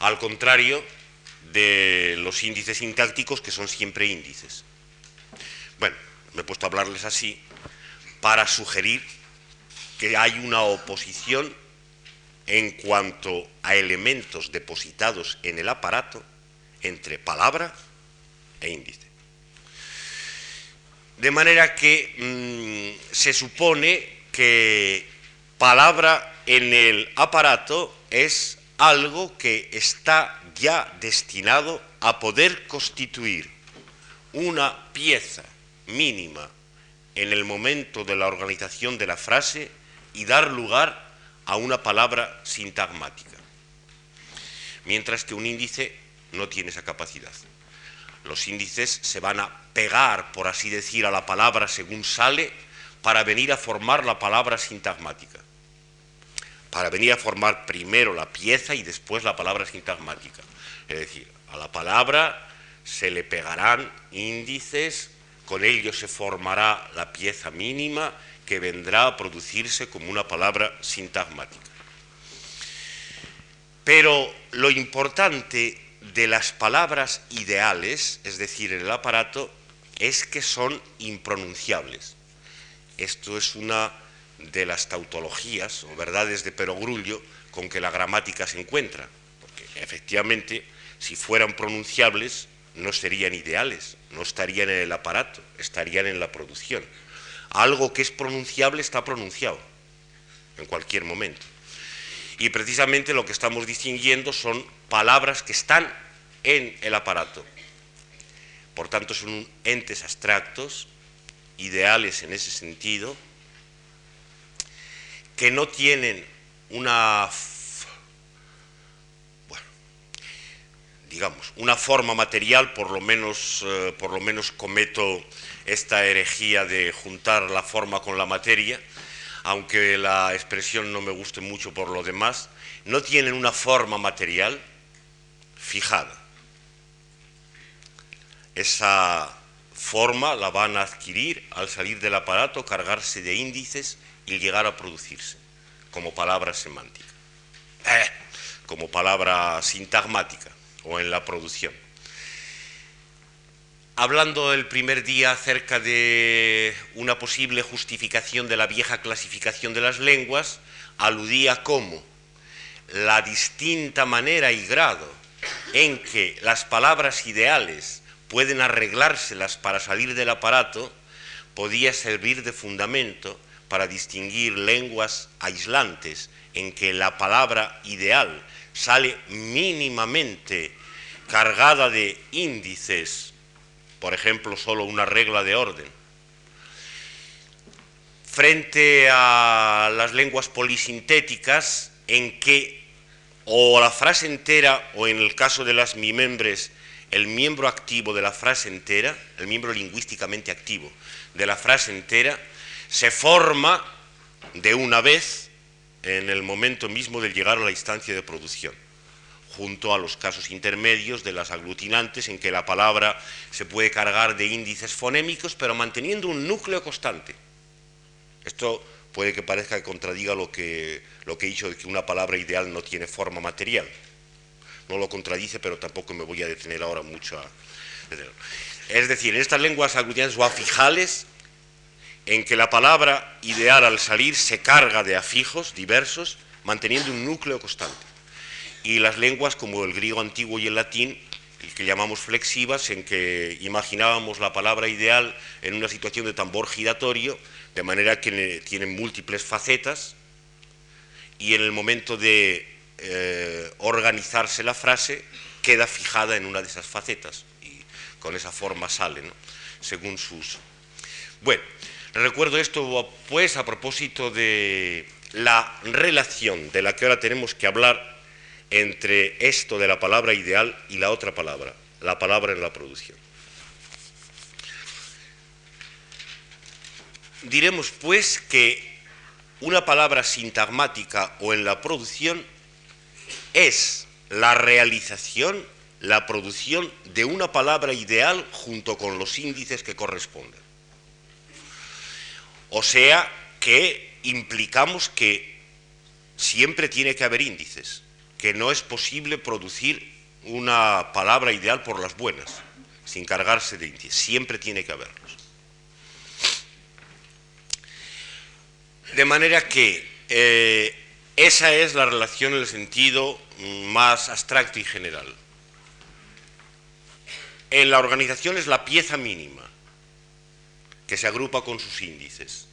al contrario de los índices sintácticos que son siempre índices. Bueno, me he puesto a hablarles así para sugerir que hay una oposición en cuanto a elementos depositados en el aparato entre palabra e índice. De manera que mm, se supone que palabra en el aparato es algo que está ya destinado a poder constituir una pieza mínima en el momento de la organización de la frase y dar lugar a una palabra sintagmática. Mientras que un índice no tiene esa capacidad. Los índices se van a pegar, por así decir, a la palabra según sale para venir a formar la palabra sintagmática para venir a formar primero la pieza y después la palabra sintagmática. Es decir, a la palabra se le pegarán índices, con ello se formará la pieza mínima que vendrá a producirse como una palabra sintagmática. Pero lo importante de las palabras ideales, es decir, en el aparato, es que son impronunciables. Esto es una de las tautologías o verdades de perogrullo con que la gramática se encuentra, porque efectivamente si fueran pronunciables no serían ideales, no estarían en el aparato, estarían en la producción. Algo que es pronunciable está pronunciado en cualquier momento. Y precisamente lo que estamos distinguiendo son palabras que están en el aparato. Por tanto, son entes abstractos, ideales en ese sentido, que no tienen una, bueno, digamos, una forma material, por lo menos, eh, por lo menos cometo esta herejía de juntar la forma con la materia, aunque la expresión no me guste mucho por lo demás, no tienen una forma material fijada. Esa forma la van a adquirir al salir del aparato, cargarse de índices y llegar a producirse como palabra semántica, eh, como palabra sintagmática o en la producción. Hablando el primer día acerca de una posible justificación de la vieja clasificación de las lenguas, aludía como la distinta manera y grado en que las palabras ideales pueden arreglárselas para salir del aparato podía servir de fundamento para distinguir lenguas aislantes en que la palabra ideal sale mínimamente cargada de índices, por ejemplo, solo una regla de orden, frente a las lenguas polisintéticas en que o la frase entera o en el caso de las mimembres el miembro activo de la frase entera, el miembro lingüísticamente activo de la frase entera, se forma de una vez en el momento mismo de llegar a la instancia de producción, junto a los casos intermedios de las aglutinantes en que la palabra se puede cargar de índices fonémicos, pero manteniendo un núcleo constante. Esto puede que parezca que contradiga lo que, lo que he dicho de que una palabra ideal no tiene forma material. No lo contradice, pero tampoco me voy a detener ahora mucho a... Es decir, en estas lenguas aglutinantes o afijales en que la palabra ideal al salir se carga de afijos diversos, manteniendo un núcleo constante. Y las lenguas como el griego antiguo y el latín, el que llamamos flexivas, en que imaginábamos la palabra ideal en una situación de tambor giratorio, de manera que tienen múltiples facetas, y en el momento de eh, organizarse la frase queda fijada en una de esas facetas, y con esa forma sale, según sus... Bueno, Recuerdo esto pues a propósito de la relación de la que ahora tenemos que hablar entre esto de la palabra ideal y la otra palabra, la palabra en la producción. Diremos pues que una palabra sintagmática o en la producción es la realización, la producción de una palabra ideal junto con los índices que corresponden. O sea que implicamos que siempre tiene que haber índices, que no es posible producir una palabra ideal por las buenas, sin cargarse de índices, siempre tiene que haberlos. De manera que eh, esa es la relación en el sentido más abstracto y general. En la organización es la pieza mínima que se agrupa con sus índices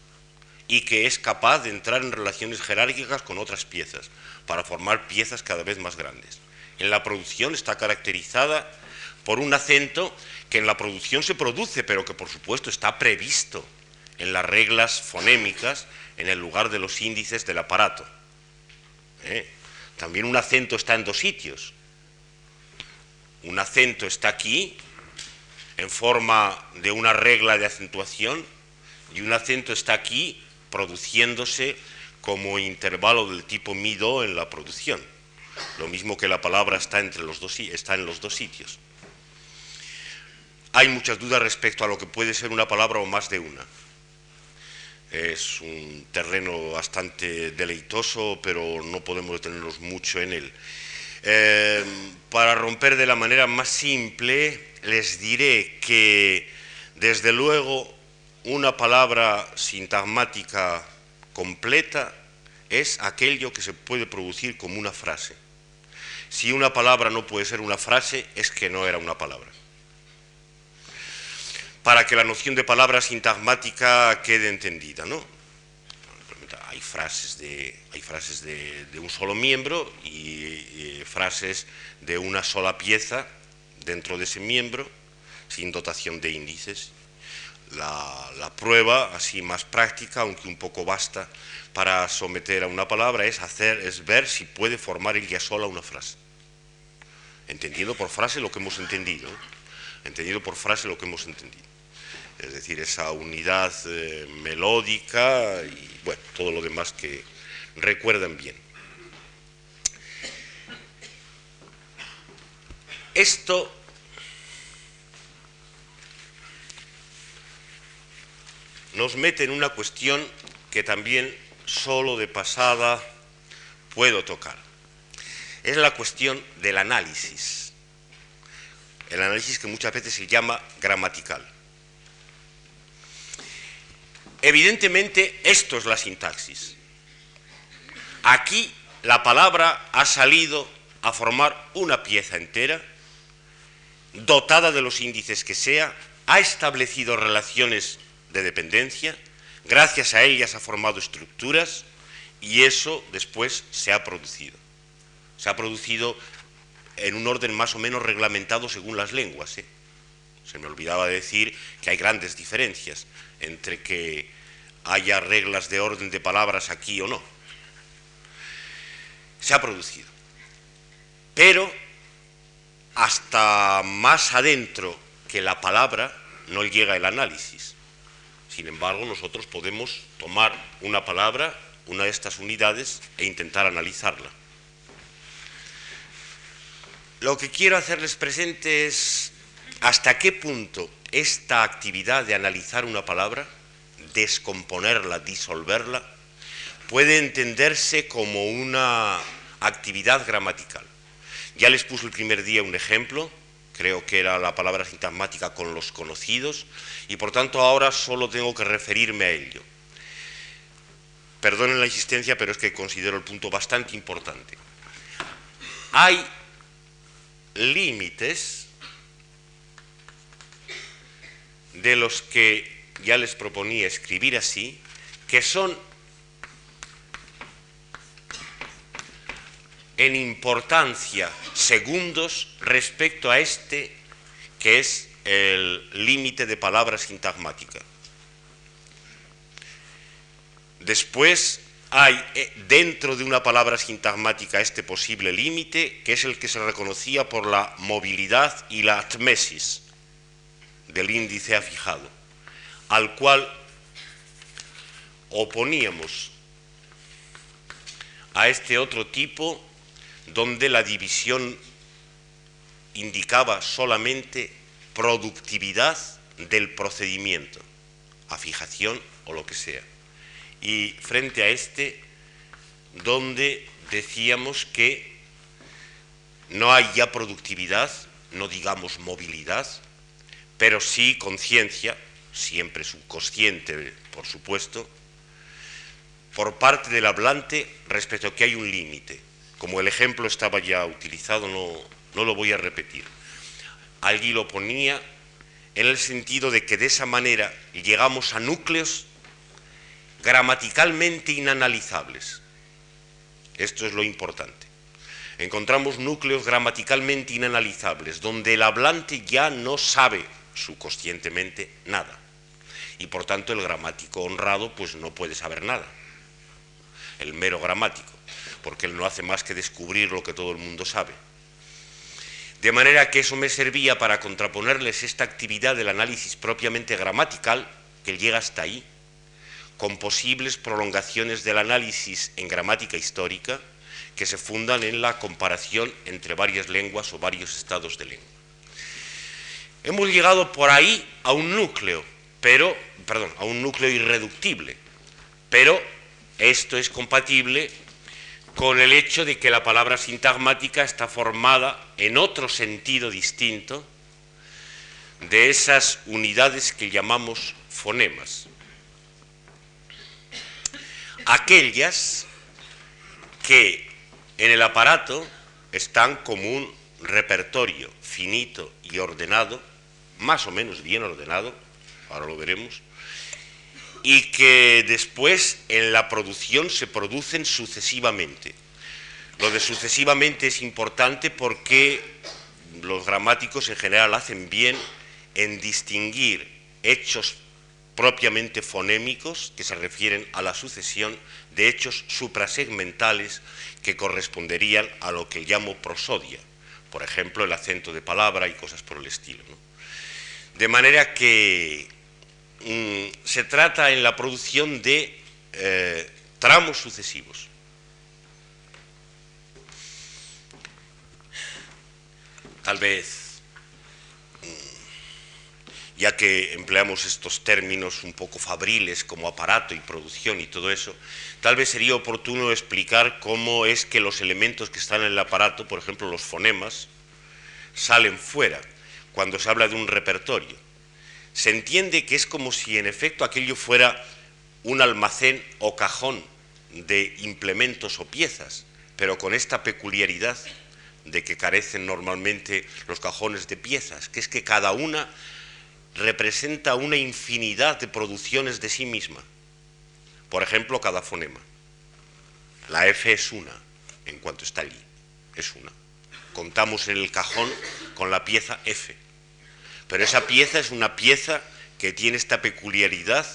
y que es capaz de entrar en relaciones jerárquicas con otras piezas para formar piezas cada vez más grandes. En la producción está caracterizada por un acento que en la producción se produce, pero que por supuesto está previsto en las reglas fonémicas en el lugar de los índices del aparato. ¿Eh? También un acento está en dos sitios. Un acento está aquí en forma de una regla de acentuación y un acento está aquí produciéndose como intervalo del tipo mi-do en la producción. Lo mismo que la palabra está, entre los dos, está en los dos sitios. Hay muchas dudas respecto a lo que puede ser una palabra o más de una. Es un terreno bastante deleitoso, pero no podemos detenernos mucho en él. Eh, para romper de la manera más simple, les diré que, desde luego, una palabra sintagmática completa es aquello que se puede producir como una frase. Si una palabra no puede ser una frase, es que no era una palabra. Para que la noción de palabra sintagmática quede entendida, ¿no? Frases de, hay frases de, un solo miembro y, frases de una sola pieza dentro de ese miembro, sin dotación de índices. La, la, prueba, así más práctica, aunque un poco basta, para someter a una palabra es hacer, es ver si puede formar ella sola una frase. Entendido por frase lo que hemos entendido. Entendido por frase lo que hemos entendido. Es decir, esa unidad eh, melódica y todo lo demás que recuerdan bien. Esto nos mete en una cuestión que también solo de pasada puedo tocar. Es la cuestión del análisis. El análisis que muchas veces se llama gramatical. Evidentemente, esto es la sintaxis. Aquí la palabra ha salido a formar una pieza entera, dotada de los índices que sea, ha establecido relaciones de dependencia, Gracias a ellas ha formado estructuras y eso después se ha producido. Se ha producido en un orden más o menos reglamentado según las lenguas. ¿eh? Se me olvidaba decir que hay grandes diferencias entre que haya reglas de orden de palabras aquí o no. Se ha producido. Pero hasta más adentro que la palabra no llega el análisis. Sin embargo, nosotros podemos tomar una palabra, una de estas unidades, e intentar analizarla. Lo que quiero hacerles presente es hasta qué punto esta actividad de analizar una palabra, descomponerla, disolverla, puede entenderse como una actividad gramatical. Ya les puse el primer día un ejemplo, creo que era la palabra sintagmática con los conocidos, y por tanto ahora solo tengo que referirme a ello. Perdonen la insistencia, pero es que considero el punto bastante importante. Hay límites de los que ya les proponía escribir así, que son en importancia segundos respecto a este que es el límite de palabra sintagmática. Después hay eh, dentro de una palabra sintagmática este posible límite, que es el que se reconocía por la movilidad y la atmesis del índice afijado, al cual oponíamos a este otro tipo donde la división indicaba solamente productividad del procedimiento, a fijación o lo que sea. Y frente a este, donde decíamos que no hay ya productividad, no digamos movilidad, pero sí conciencia, siempre subconsciente, por supuesto, por parte del hablante respecto a que hay un límite. Como el ejemplo estaba ya utilizado, no, no lo voy a repetir. Allí lo ponía en el sentido de que de esa manera llegamos a núcleos gramaticalmente inanalizables. Esto es lo importante. Encontramos núcleos gramaticalmente inanalizables, donde el hablante ya no sabe subconscientemente nada. Y por tanto el gramático honrado pues no puede saber nada. El mero gramático porque él no hace más que descubrir lo que todo el mundo sabe. De manera que eso me servía para contraponerles esta actividad del análisis propiamente gramatical, que llega hasta ahí, con posibles prolongaciones del análisis en gramática histórica que se fundan en la comparación entre varias lenguas o varios estados de lengua. Hemos llegado por ahí a un núcleo, pero, perdón, a un núcleo irreductible, pero esto es compatible con el hecho de que la palabra sintagmática está formada en otro sentido distinto de esas unidades que llamamos fonemas. Aquellas que en el aparato están como un repertorio finito y ordenado, más o menos bien ordenado, ahora lo veremos, y que después en la producción se producen sucesivamente. Lo de sucesivamente es importante porque los gramáticos en general hacen bien en distinguir hechos propiamente fonémicos, que se refieren a la sucesión, de hechos suprasegmentales que corresponderían a lo que llamo prosodia, por ejemplo, el acento de palabra y cosas por el estilo. De manera que mm, se trata en la producción de eh, tramos sucesivos. Tal vez ya que empleamos estos términos un poco fabriles como aparato y producción y todo eso, tal vez sería oportuno explicar cómo es que los elementos que están en el aparato, por ejemplo los fonemas, salen fuera cuando se habla de un repertorio. Se entiende que es como si en efecto aquello fuera un almacén o cajón de implementos o piezas, pero con esta peculiaridad de que carecen normalmente los cajones de piezas, que es que cada una representa una infinidad de producciones de sí misma. Por ejemplo, cada fonema. La F es una, en cuanto está allí, es una. Contamos en el cajón con la pieza F. Pero esa pieza es una pieza que tiene esta peculiaridad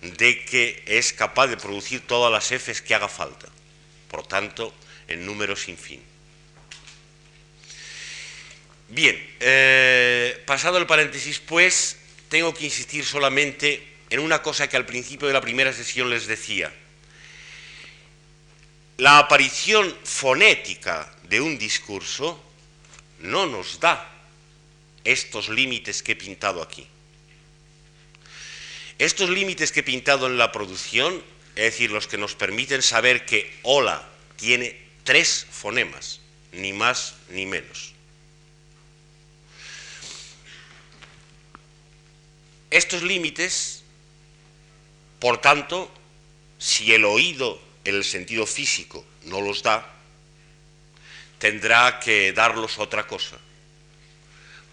de que es capaz de producir todas las Fs que haga falta. Por tanto, en números sin fin. Bien, eh, pasado el paréntesis, pues, tengo que insistir solamente en una cosa que al principio de la primera sesión les decía. La aparición fonética de un discurso no nos da estos límites que he pintado aquí. Estos límites que he pintado en la producción, es decir, los que nos permiten saber que hola tiene tres fonemas, ni más ni menos. Estos límites, por tanto, si el oído en el sentido físico no los da, tendrá que darlos otra cosa.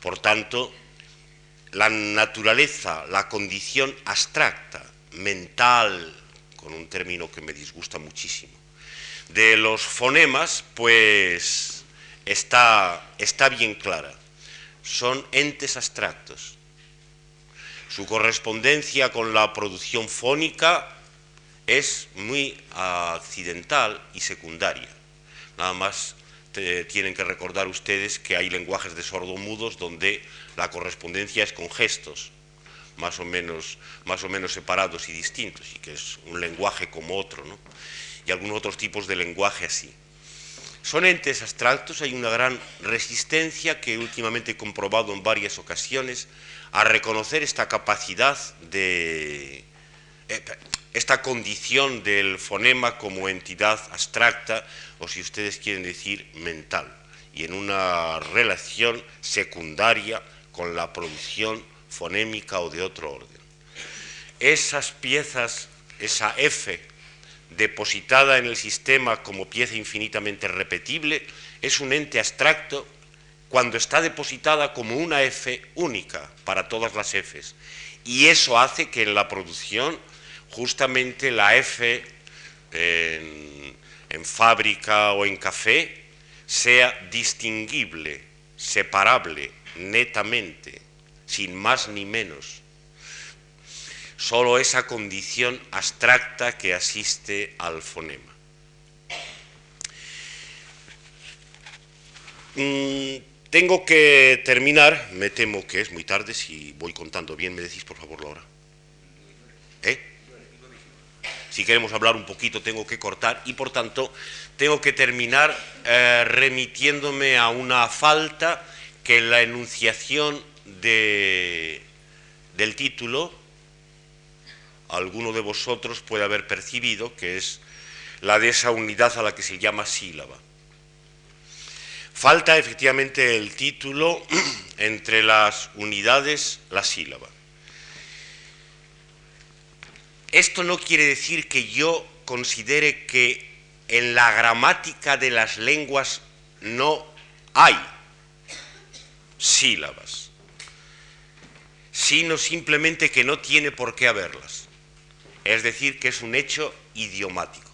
Por tanto, la naturaleza, la condición abstracta, mental, con un término que me disgusta muchísimo, de los fonemas, pues está, está bien clara. Son entes abstractos su correspondencia con la producción fónica es muy accidental y secundaria. Nada más tienen que recordar ustedes que hay lenguajes de sordomudos donde la correspondencia es con gestos, más o menos, más o menos separados y distintos, y que es un lenguaje como otro, ¿no? y algunos otros tipos de lenguaje así. Son entes abstractos, hay una gran resistencia que últimamente he comprobado en varias ocasiones a reconocer esta capacidad de eh, esta condición del fonema como entidad abstracta o si ustedes quieren decir mental y en una relación secundaria con la producción fonémica o de otro orden. Esas piezas, esa F depositada en el sistema como pieza infinitamente repetible, es un ente abstracto cuando está depositada como una F única para todas las Fs. Y eso hace que en la producción justamente la F en, fábrica o en café sea distinguible, separable, netamente, sin más ni menos. Solo esa condición abstracta que asiste al fonema. Mm, tengo que terminar, me temo que es muy tarde, si voy contando bien, me decís por favor la hora. ¿Eh? Si queremos hablar un poquito tengo que cortar y por tanto tengo que terminar eh, remitiéndome a una falta que la enunciación de, del título alguno de vosotros puede haber percibido, que es la de esa unidad a la que se llama sílaba. Falta efectivamente el título entre las unidades, la sílaba. Esto no quiere decir que yo considere que en la gramática de las lenguas no hay sílabas, sino simplemente que no tiene por qué haberlas. Es decir, que es un hecho idiomático.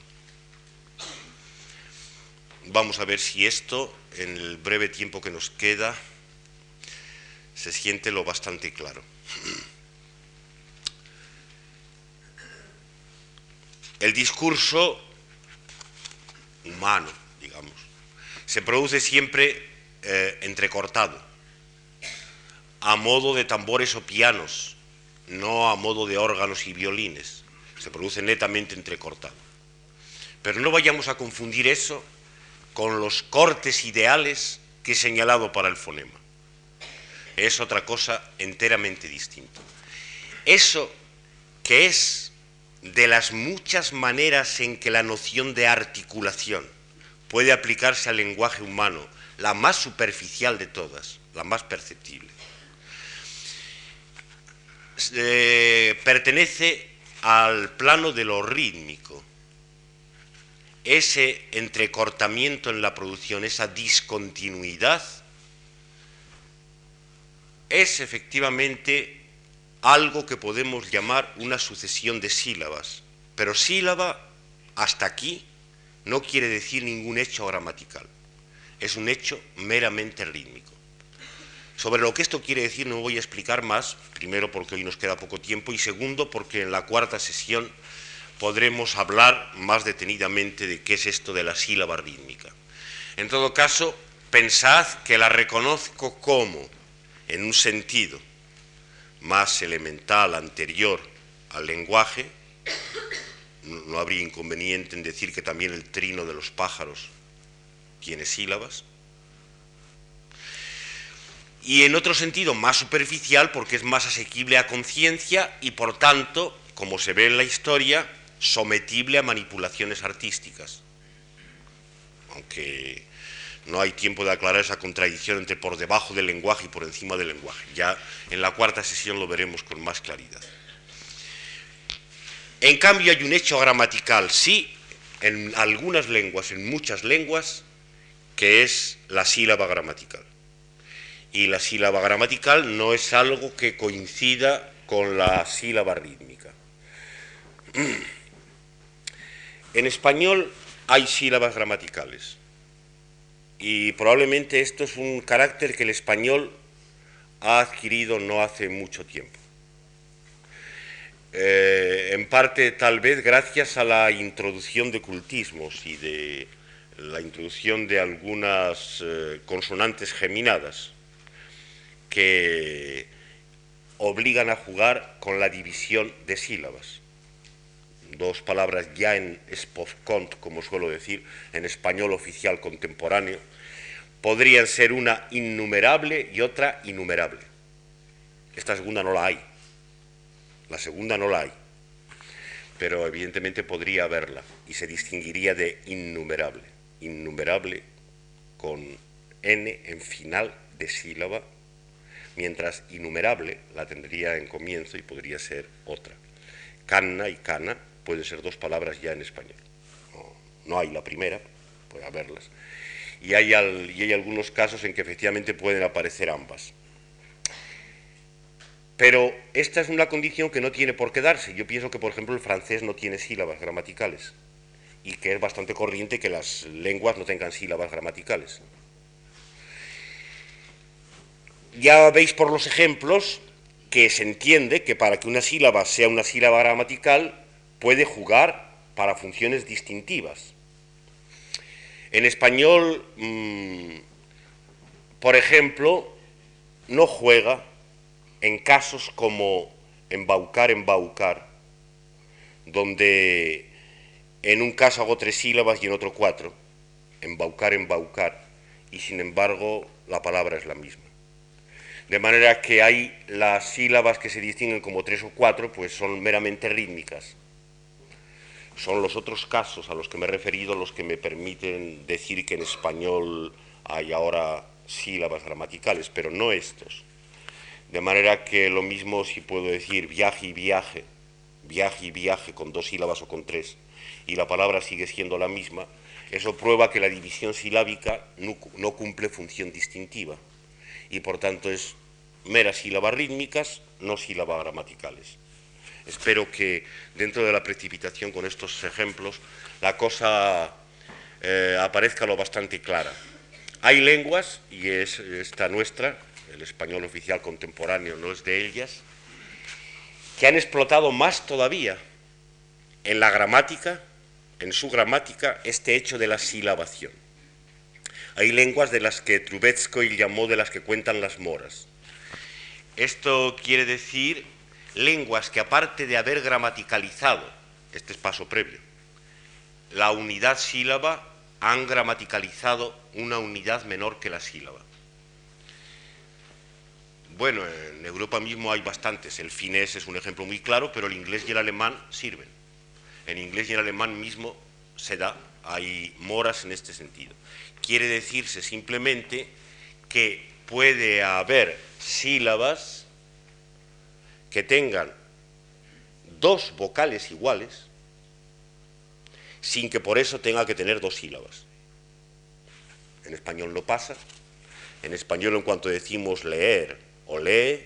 Vamos a ver si esto, en el breve tiempo que nos queda, se siente lo bastante claro. El discurso humano, digamos, se produce siempre eh, entrecortado, a modo de tambores o pianos, no a modo de órganos y violines. Se produce netamente entrecortado. Pero no vayamos a confundir eso con los cortes ideales que he señalado para el fonema. Es otra cosa enteramente distinta. Eso que es de las muchas maneras en que la noción de articulación puede aplicarse al lenguaje humano, la más superficial de todas, la más perceptible, eh, pertenece al plano de lo rítmico, ese entrecortamiento en la producción, esa discontinuidad, es efectivamente algo que podemos llamar una sucesión de sílabas. Pero sílaba, hasta aquí, no quiere decir ningún hecho gramatical. Es un hecho meramente rítmico. Sobre lo que esto quiere decir no voy a explicar más, primero porque hoy nos queda poco tiempo y segundo porque en la cuarta sesión podremos hablar más detenidamente de qué es esto de la sílaba rítmica. En todo caso, pensad que la reconozco como, en un sentido más elemental, anterior al lenguaje, no habría inconveniente en decir que también el trino de los pájaros tiene sílabas, y en otro sentido más superficial porque es más asequible a conciencia y por tanto, como se ve en la historia, sometible a manipulaciones artísticas. Aunque no hay tiempo de aclarar esa contradicción entre por debajo del lenguaje y por encima del lenguaje. Ya en la cuarta sesión lo veremos con más claridad. En cambio hay un hecho gramatical, sí, en algunas lenguas, en muchas lenguas, que es la sílaba gramatical. Y la sílaba gramatical no es algo que coincida con la sílaba rítmica. En español hay sílabas gramaticales y probablemente esto es un carácter que el español ha adquirido no hace mucho tiempo. Eh, en parte tal vez gracias a la introducción de cultismos y de la introducción de algunas eh, consonantes geminadas que obligan a jugar con la división de sílabas dos palabras ya en esposcont, como suelo decir, en español oficial contemporáneo, podrían ser una innumerable y otra innumerable. Esta segunda no la hay. La segunda no la hay. Pero evidentemente podría haberla y se distinguiría de innumerable. Innumerable con n en final de sílaba, mientras innumerable la tendría en comienzo y podría ser otra. Canna y cana pueden ser dos palabras ya en español. No, hay la primera, puede haberlas. Y hay, y hay algunos casos en que efectivamente pueden aparecer ambas. Pero esta es una condición que no tiene por qué darse. Yo pienso que, por ejemplo, el francés no tiene sílabas gramaticales y que es bastante corriente que las lenguas no tengan sílabas gramaticales. Ya veis por los ejemplos que se entiende que para que una sílaba sea una sílaba gramatical puede jugar para funciones distintivas. En español, mm, por ejemplo, no juega en casos como embaucar, embaucar, donde en un caso hago tres sílabas y en otro cuatro, embaucar, embaucar, y sin embargo la palabra es la misma. De manera que hay las sílabas que se distinguen como tres o cuatro, pues son meramente rítmicas son los otros casos a los que me he referido los que me permiten decir que en español hay ahora sílabas gramaticales, pero no estos. De manera que lo mismo si puedo decir viaje y viaje, viaje y viaje con dos sílabas o con tres, y la palabra sigue siendo la misma, eso prueba que la división silábica no, cumple función distintiva y por tanto es meras sílabas rítmicas, no sílabas gramaticales. Espero que dentro de la precipitación con estos ejemplos la cosa eh, aparezca lo bastante clara. Hay lenguas, y es esta nuestra, el español oficial contemporáneo no es de ellas, que han explotado más todavía en la gramática, en su gramática, este hecho de la silabación. Hay lenguas de las que Trubetskoy llamó de las que cuentan las moras. Esto quiere decir lenguas que aparte de haber gramaticalizado, este es paso previo, la unidad sílaba, han gramaticalizado una unidad menor que la sílaba. Bueno, en Europa mismo hay bastantes. El finés es un ejemplo muy claro, pero el inglés y el alemán sirven. En inglés y en alemán mismo se da, hay moras en este sentido. Quiere decirse simplemente que puede haber sílabas que tengan dos vocales iguales sin que por eso tenga que tener dos sílabas. En español no pasa. En español en cuanto decimos leer o lee,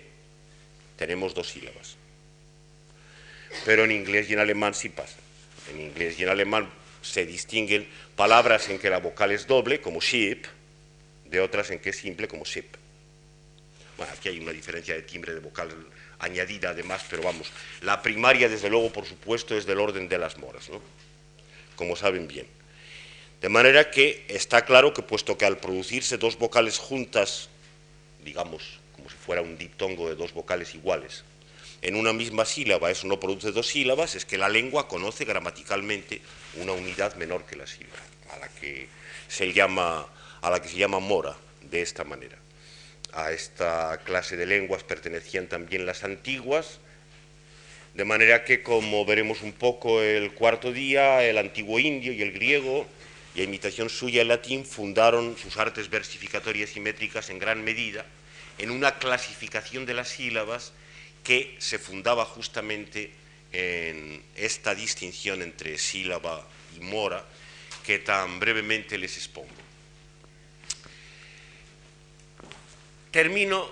tenemos dos sílabas. Pero en inglés y en alemán sí pasa. En inglés y en alemán se distinguen palabras en que la vocal es doble, como ship, de otras en que es simple, como ship. Bueno, aquí hay una diferencia de timbre de vocal añadida además, pero vamos, la primaria desde luego, por supuesto, es del orden de las moras, ¿no? como saben bien. De manera que está claro que puesto que al producirse dos vocales juntas, digamos, como si fuera un diptongo de dos vocales iguales, en una misma sílaba eso no produce dos sílabas, es que la lengua conoce gramaticalmente una unidad menor que la sílaba, a la que se llama, a la que se llama mora, de esta manera. A esta clase de lenguas pertenecían también las antiguas, de manera que, como veremos un poco el cuarto día, el antiguo indio y el griego, y a imitación suya el latín, fundaron sus artes versificatorias y métricas en gran medida en una clasificación de las sílabas que se fundaba justamente en esta distinción entre sílaba y mora que tan brevemente les expongo. Termino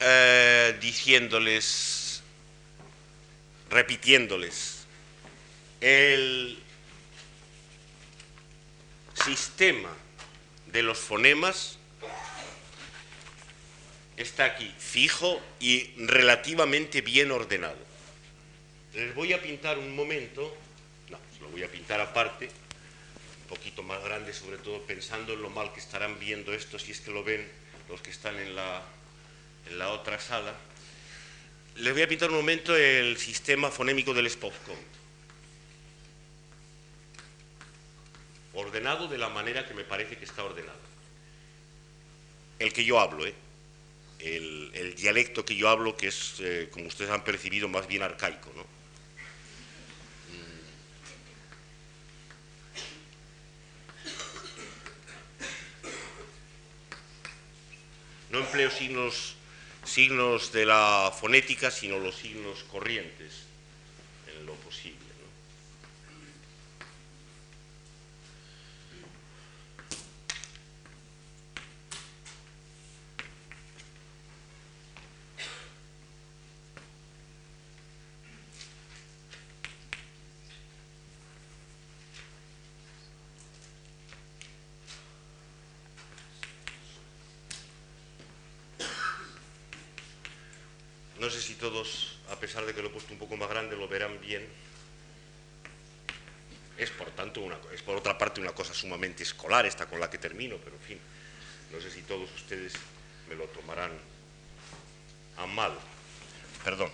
eh, diciéndoles repitiéndoles, el sistema de los fonemas está aquí, fijo y relativamente bien ordenado. Les voy a pintar un momento, no, lo voy a pintar aparte, un poquito más grande, sobre todo pensando en lo mal que estarán viendo esto, si es que lo ven los que están en la, en la otra sala. Les voy a pintar un momento el sistema fonémico del Spotcom. Ordenado de la manera que me parece que está ordenado. El que yo hablo, ¿eh? el, dialecto que yo hablo, que es, eh, como ustedes han percibido, más bien arcaico. ¿no? No empleo signos de la fonética, sino los signos corrientes en lo posible. No sé si todos, a pesar de que lo he puesto un poco más grande, lo verán bien. Es por tanto, una, es por otra parte una cosa sumamente esta con la que termino, pero en fin, no sé si todos ustedes me lo tomarán a mal. Perdón.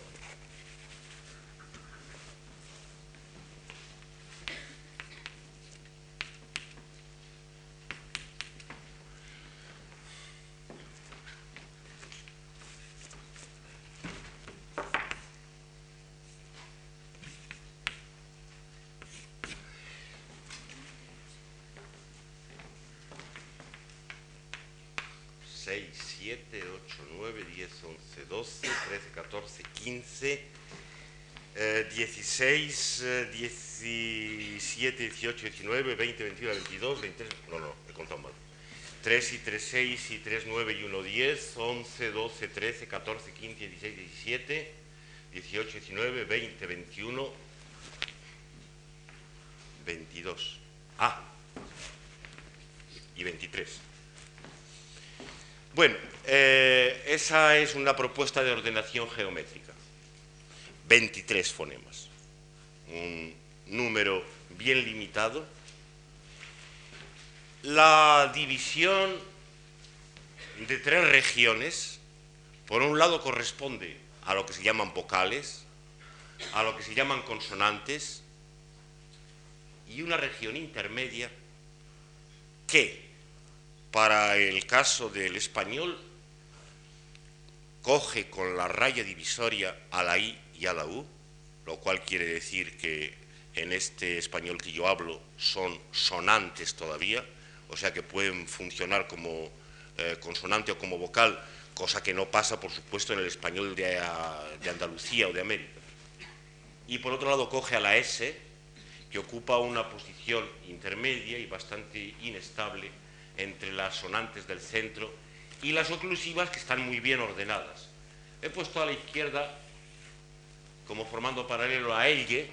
11, 12, 13, 14, 15, 16, 17, 18, 19, 20, 21, 22, 23, no, no, he contado mal. 3 y 3, 6 y 3, 9 y 1, 10, 11, 12, 13, 14, 15, 16, 17, 18, 19, 20, 21, 22. Ah, y 23. Bueno, eh, esa es una propuesta de ordenación geométrica. 23 fonemas. Un número bien limitado. La división de tres regiones, por un lado corresponde a lo que se llaman vocales, a lo que se llaman consonantes, y una región intermedia que, para el caso del español, coge con la raya divisoria a la I y a la U, lo cual quiere decir que en este español que yo hablo son sonantes todavía, o sea que pueden funcionar como eh, consonante o como vocal, cosa que no pasa, por supuesto, en el español de, de Andalucía o de América. Y por otro lado coge a la S, que ocupa una posición intermedia y bastante inestable entre las sonantes del centro y las oclusivas que están muy bien ordenadas. He puesto a la izquierda como formando paralelo a Elge,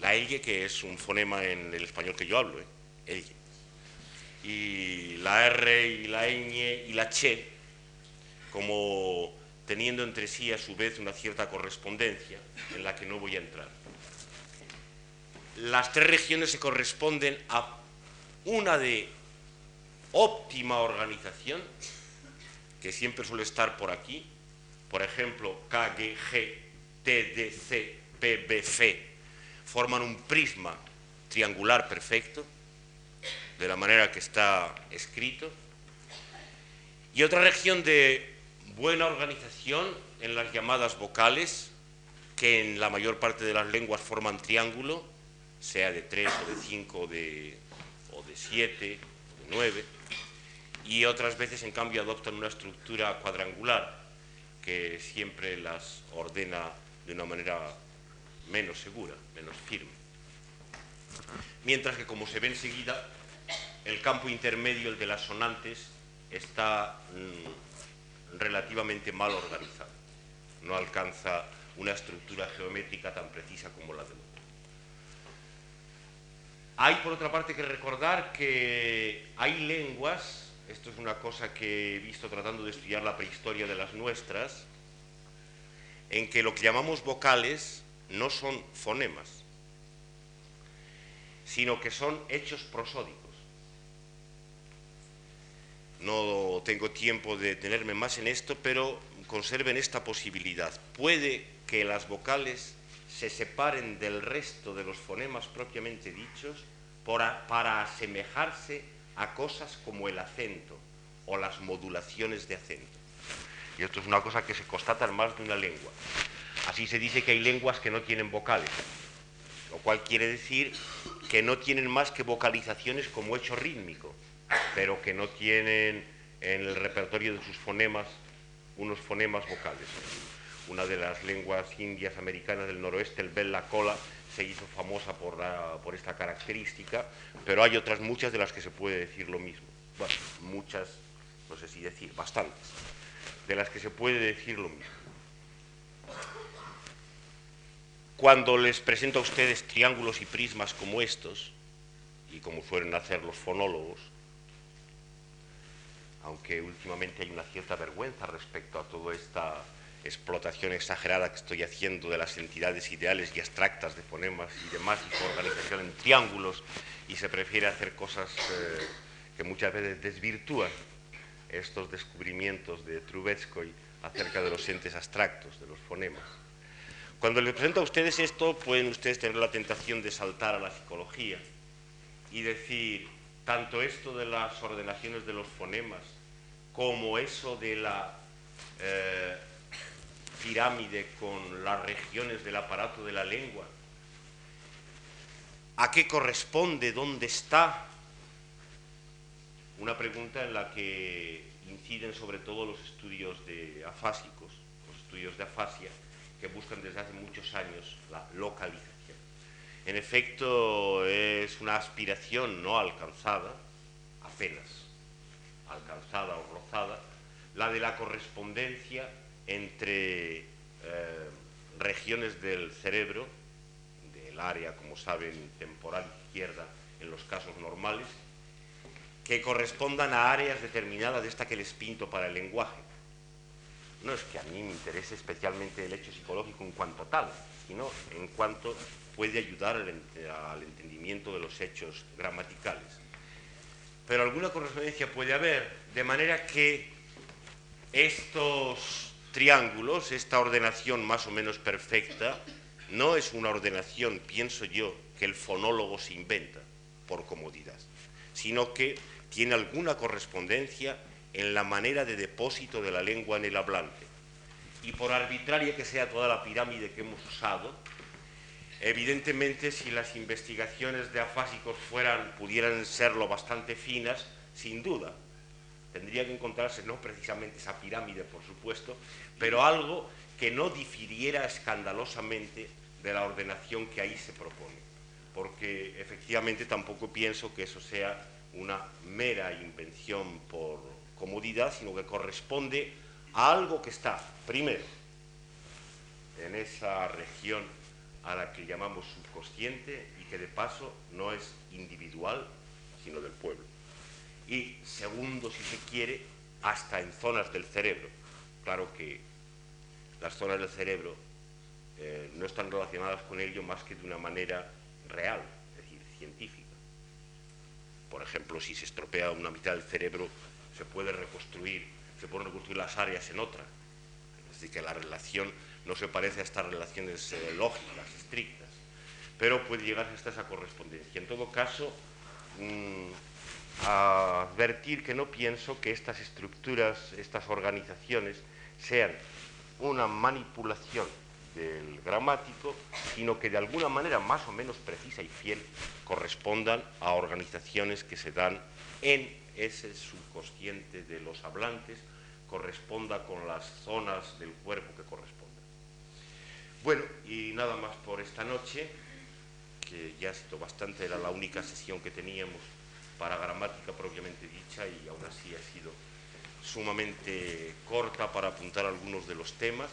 la Elge que es un fonema en el español que yo hablo, ¿eh? Elge, y la R y la ñ y la che como teniendo entre sí a su vez una cierta correspondencia en la que no voy a entrar las tres regiones se corresponden a una de óptima organización, que siempre suele estar por aquí, por ejemplo, K, G, G, T, D, C, P, B, F, forman un prisma triangular perfecto, de la manera que está escrito, y otra región de buena organización en las llamadas vocales, que en la mayor parte de las lenguas forman triángulo, sea de 3 o de 5 o de, o de 7 o de 9, y otras veces en cambio adoptan una estructura cuadrangular que siempre las ordena de una manera menos segura, menos firme. Mientras que, como se ve enseguida, el campo intermedio, el de las sonantes, está mm, relativamente mal organizado. No alcanza una estructura geométrica tan precisa como la de los hay, por otra parte, que recordar que hay lenguas, esto es una cosa que he visto tratando de estudiar la prehistoria de las nuestras, en que lo que llamamos vocales no son fonemas, sino que son hechos prosódicos. No tengo tiempo de detenerme más en esto, pero conserven esta posibilidad. Puede que las vocales se separen del resto de los fonemas propiamente dichos para asemejarse a cosas como el acento o las modulaciones de acento. Y esto es una cosa que se constata en más de una lengua. Así se dice que hay lenguas que no tienen vocales, lo cual quiere decir que no tienen más que vocalizaciones como hecho rítmico, pero que no tienen en el repertorio de sus fonemas unos fonemas vocales una de las lenguas indias americanas del noroeste, el Bella Cola, se hizo famosa por, por esta característica, pero hay otras muchas de las que se puede decir lo mismo. Bueno, muchas, no sé si decir, bastantes, de las que se puede decir lo mismo. Cuando les presento a ustedes triángulos y prismas como estos, y como suelen hacer los fonólogos, aunque últimamente hay una cierta vergüenza respecto a toda esta explotación exagerada que estoy haciendo de las entidades ideales y abstractas de fonemas y demás, y su organización en triángulos, y se prefiere hacer cosas eh, que muchas veces desvirtúan estos descubrimientos de Trubetskoy acerca de los entes abstractos, de los fonemas. Cuando les presento a ustedes esto, pueden ustedes tener la tentación de saltar a la psicología y decir, tanto esto de las ordenaciones de los fonemas, como eso de la eh, pirámide con las regiones del aparato de la lengua? ¿A qué corresponde? ¿Dónde está? Una pregunta en la que inciden sobre todo los estudios de afásicos, los estudios de afasia, que buscan desde hace muchos años la localización. En efecto, es una aspiración no alcanzada, apenas alcanzada o rozada, la de la correspondencia entre eh, regiones del cerebro, del área, como saben, temporal izquierda en los casos normales, que correspondan a áreas determinadas de esta que les pinto para el lenguaje. No es que a mí me interese especialmente el hecho psicológico en cuanto tal, sino en cuanto puede ayudar al, entendimiento de los hechos gramaticales. Pero alguna correspondencia puede haber, de manera que estos triángulos, esta ordenación más o menos perfecta, no es una ordenación, pienso yo, que el fonólogo se inventa por comodidad, sino que tiene alguna correspondencia en la manera de depósito de la lengua en el hablante. Y por arbitraria que sea toda la pirámide que hemos usado, evidentemente si las investigaciones de afásicos fueran, pudieran serlo bastante finas, sin duda, tendría que encontrarse no precisamente esa pirámide, por supuesto, pero algo que no difiriera escandalosamente de la ordenación que ahí se propone, porque efectivamente tampoco pienso que eso sea una mera invención por comodidad, sino que corresponde a algo que está, primero, en esa región a la que llamamos subconsciente y que de paso no es individual, sino del pueblo. Y segundo, si se quiere, hasta en zonas del cerebro. Claro que las zonas del cerebro eh, no están relacionadas con ello más que de una manera real, es decir, científica. Por ejemplo, si se estropea una mitad del cerebro, se puede reconstruir, se pueden reconstruir las áreas en otra. Es decir, que la relación no se parece a estas relaciones eh, lógicas, estrictas, pero puede llegar hasta esa correspondencia. En todo caso, mm, advertir que no pienso que estas estructuras, estas organizaciones, sean una manipulación del gramático, sino que de alguna manera más o menos precisa y fiel correspondan a organizaciones que se dan en ese subconsciente de los hablantes, corresponda con las zonas del cuerpo que correspondan. Bueno, y nada más por esta noche, que ya ha sido bastante, era la única sesión que teníamos para gramática propiamente dicha y aún así ha sido sumamente corta para apuntar algunos de los temas.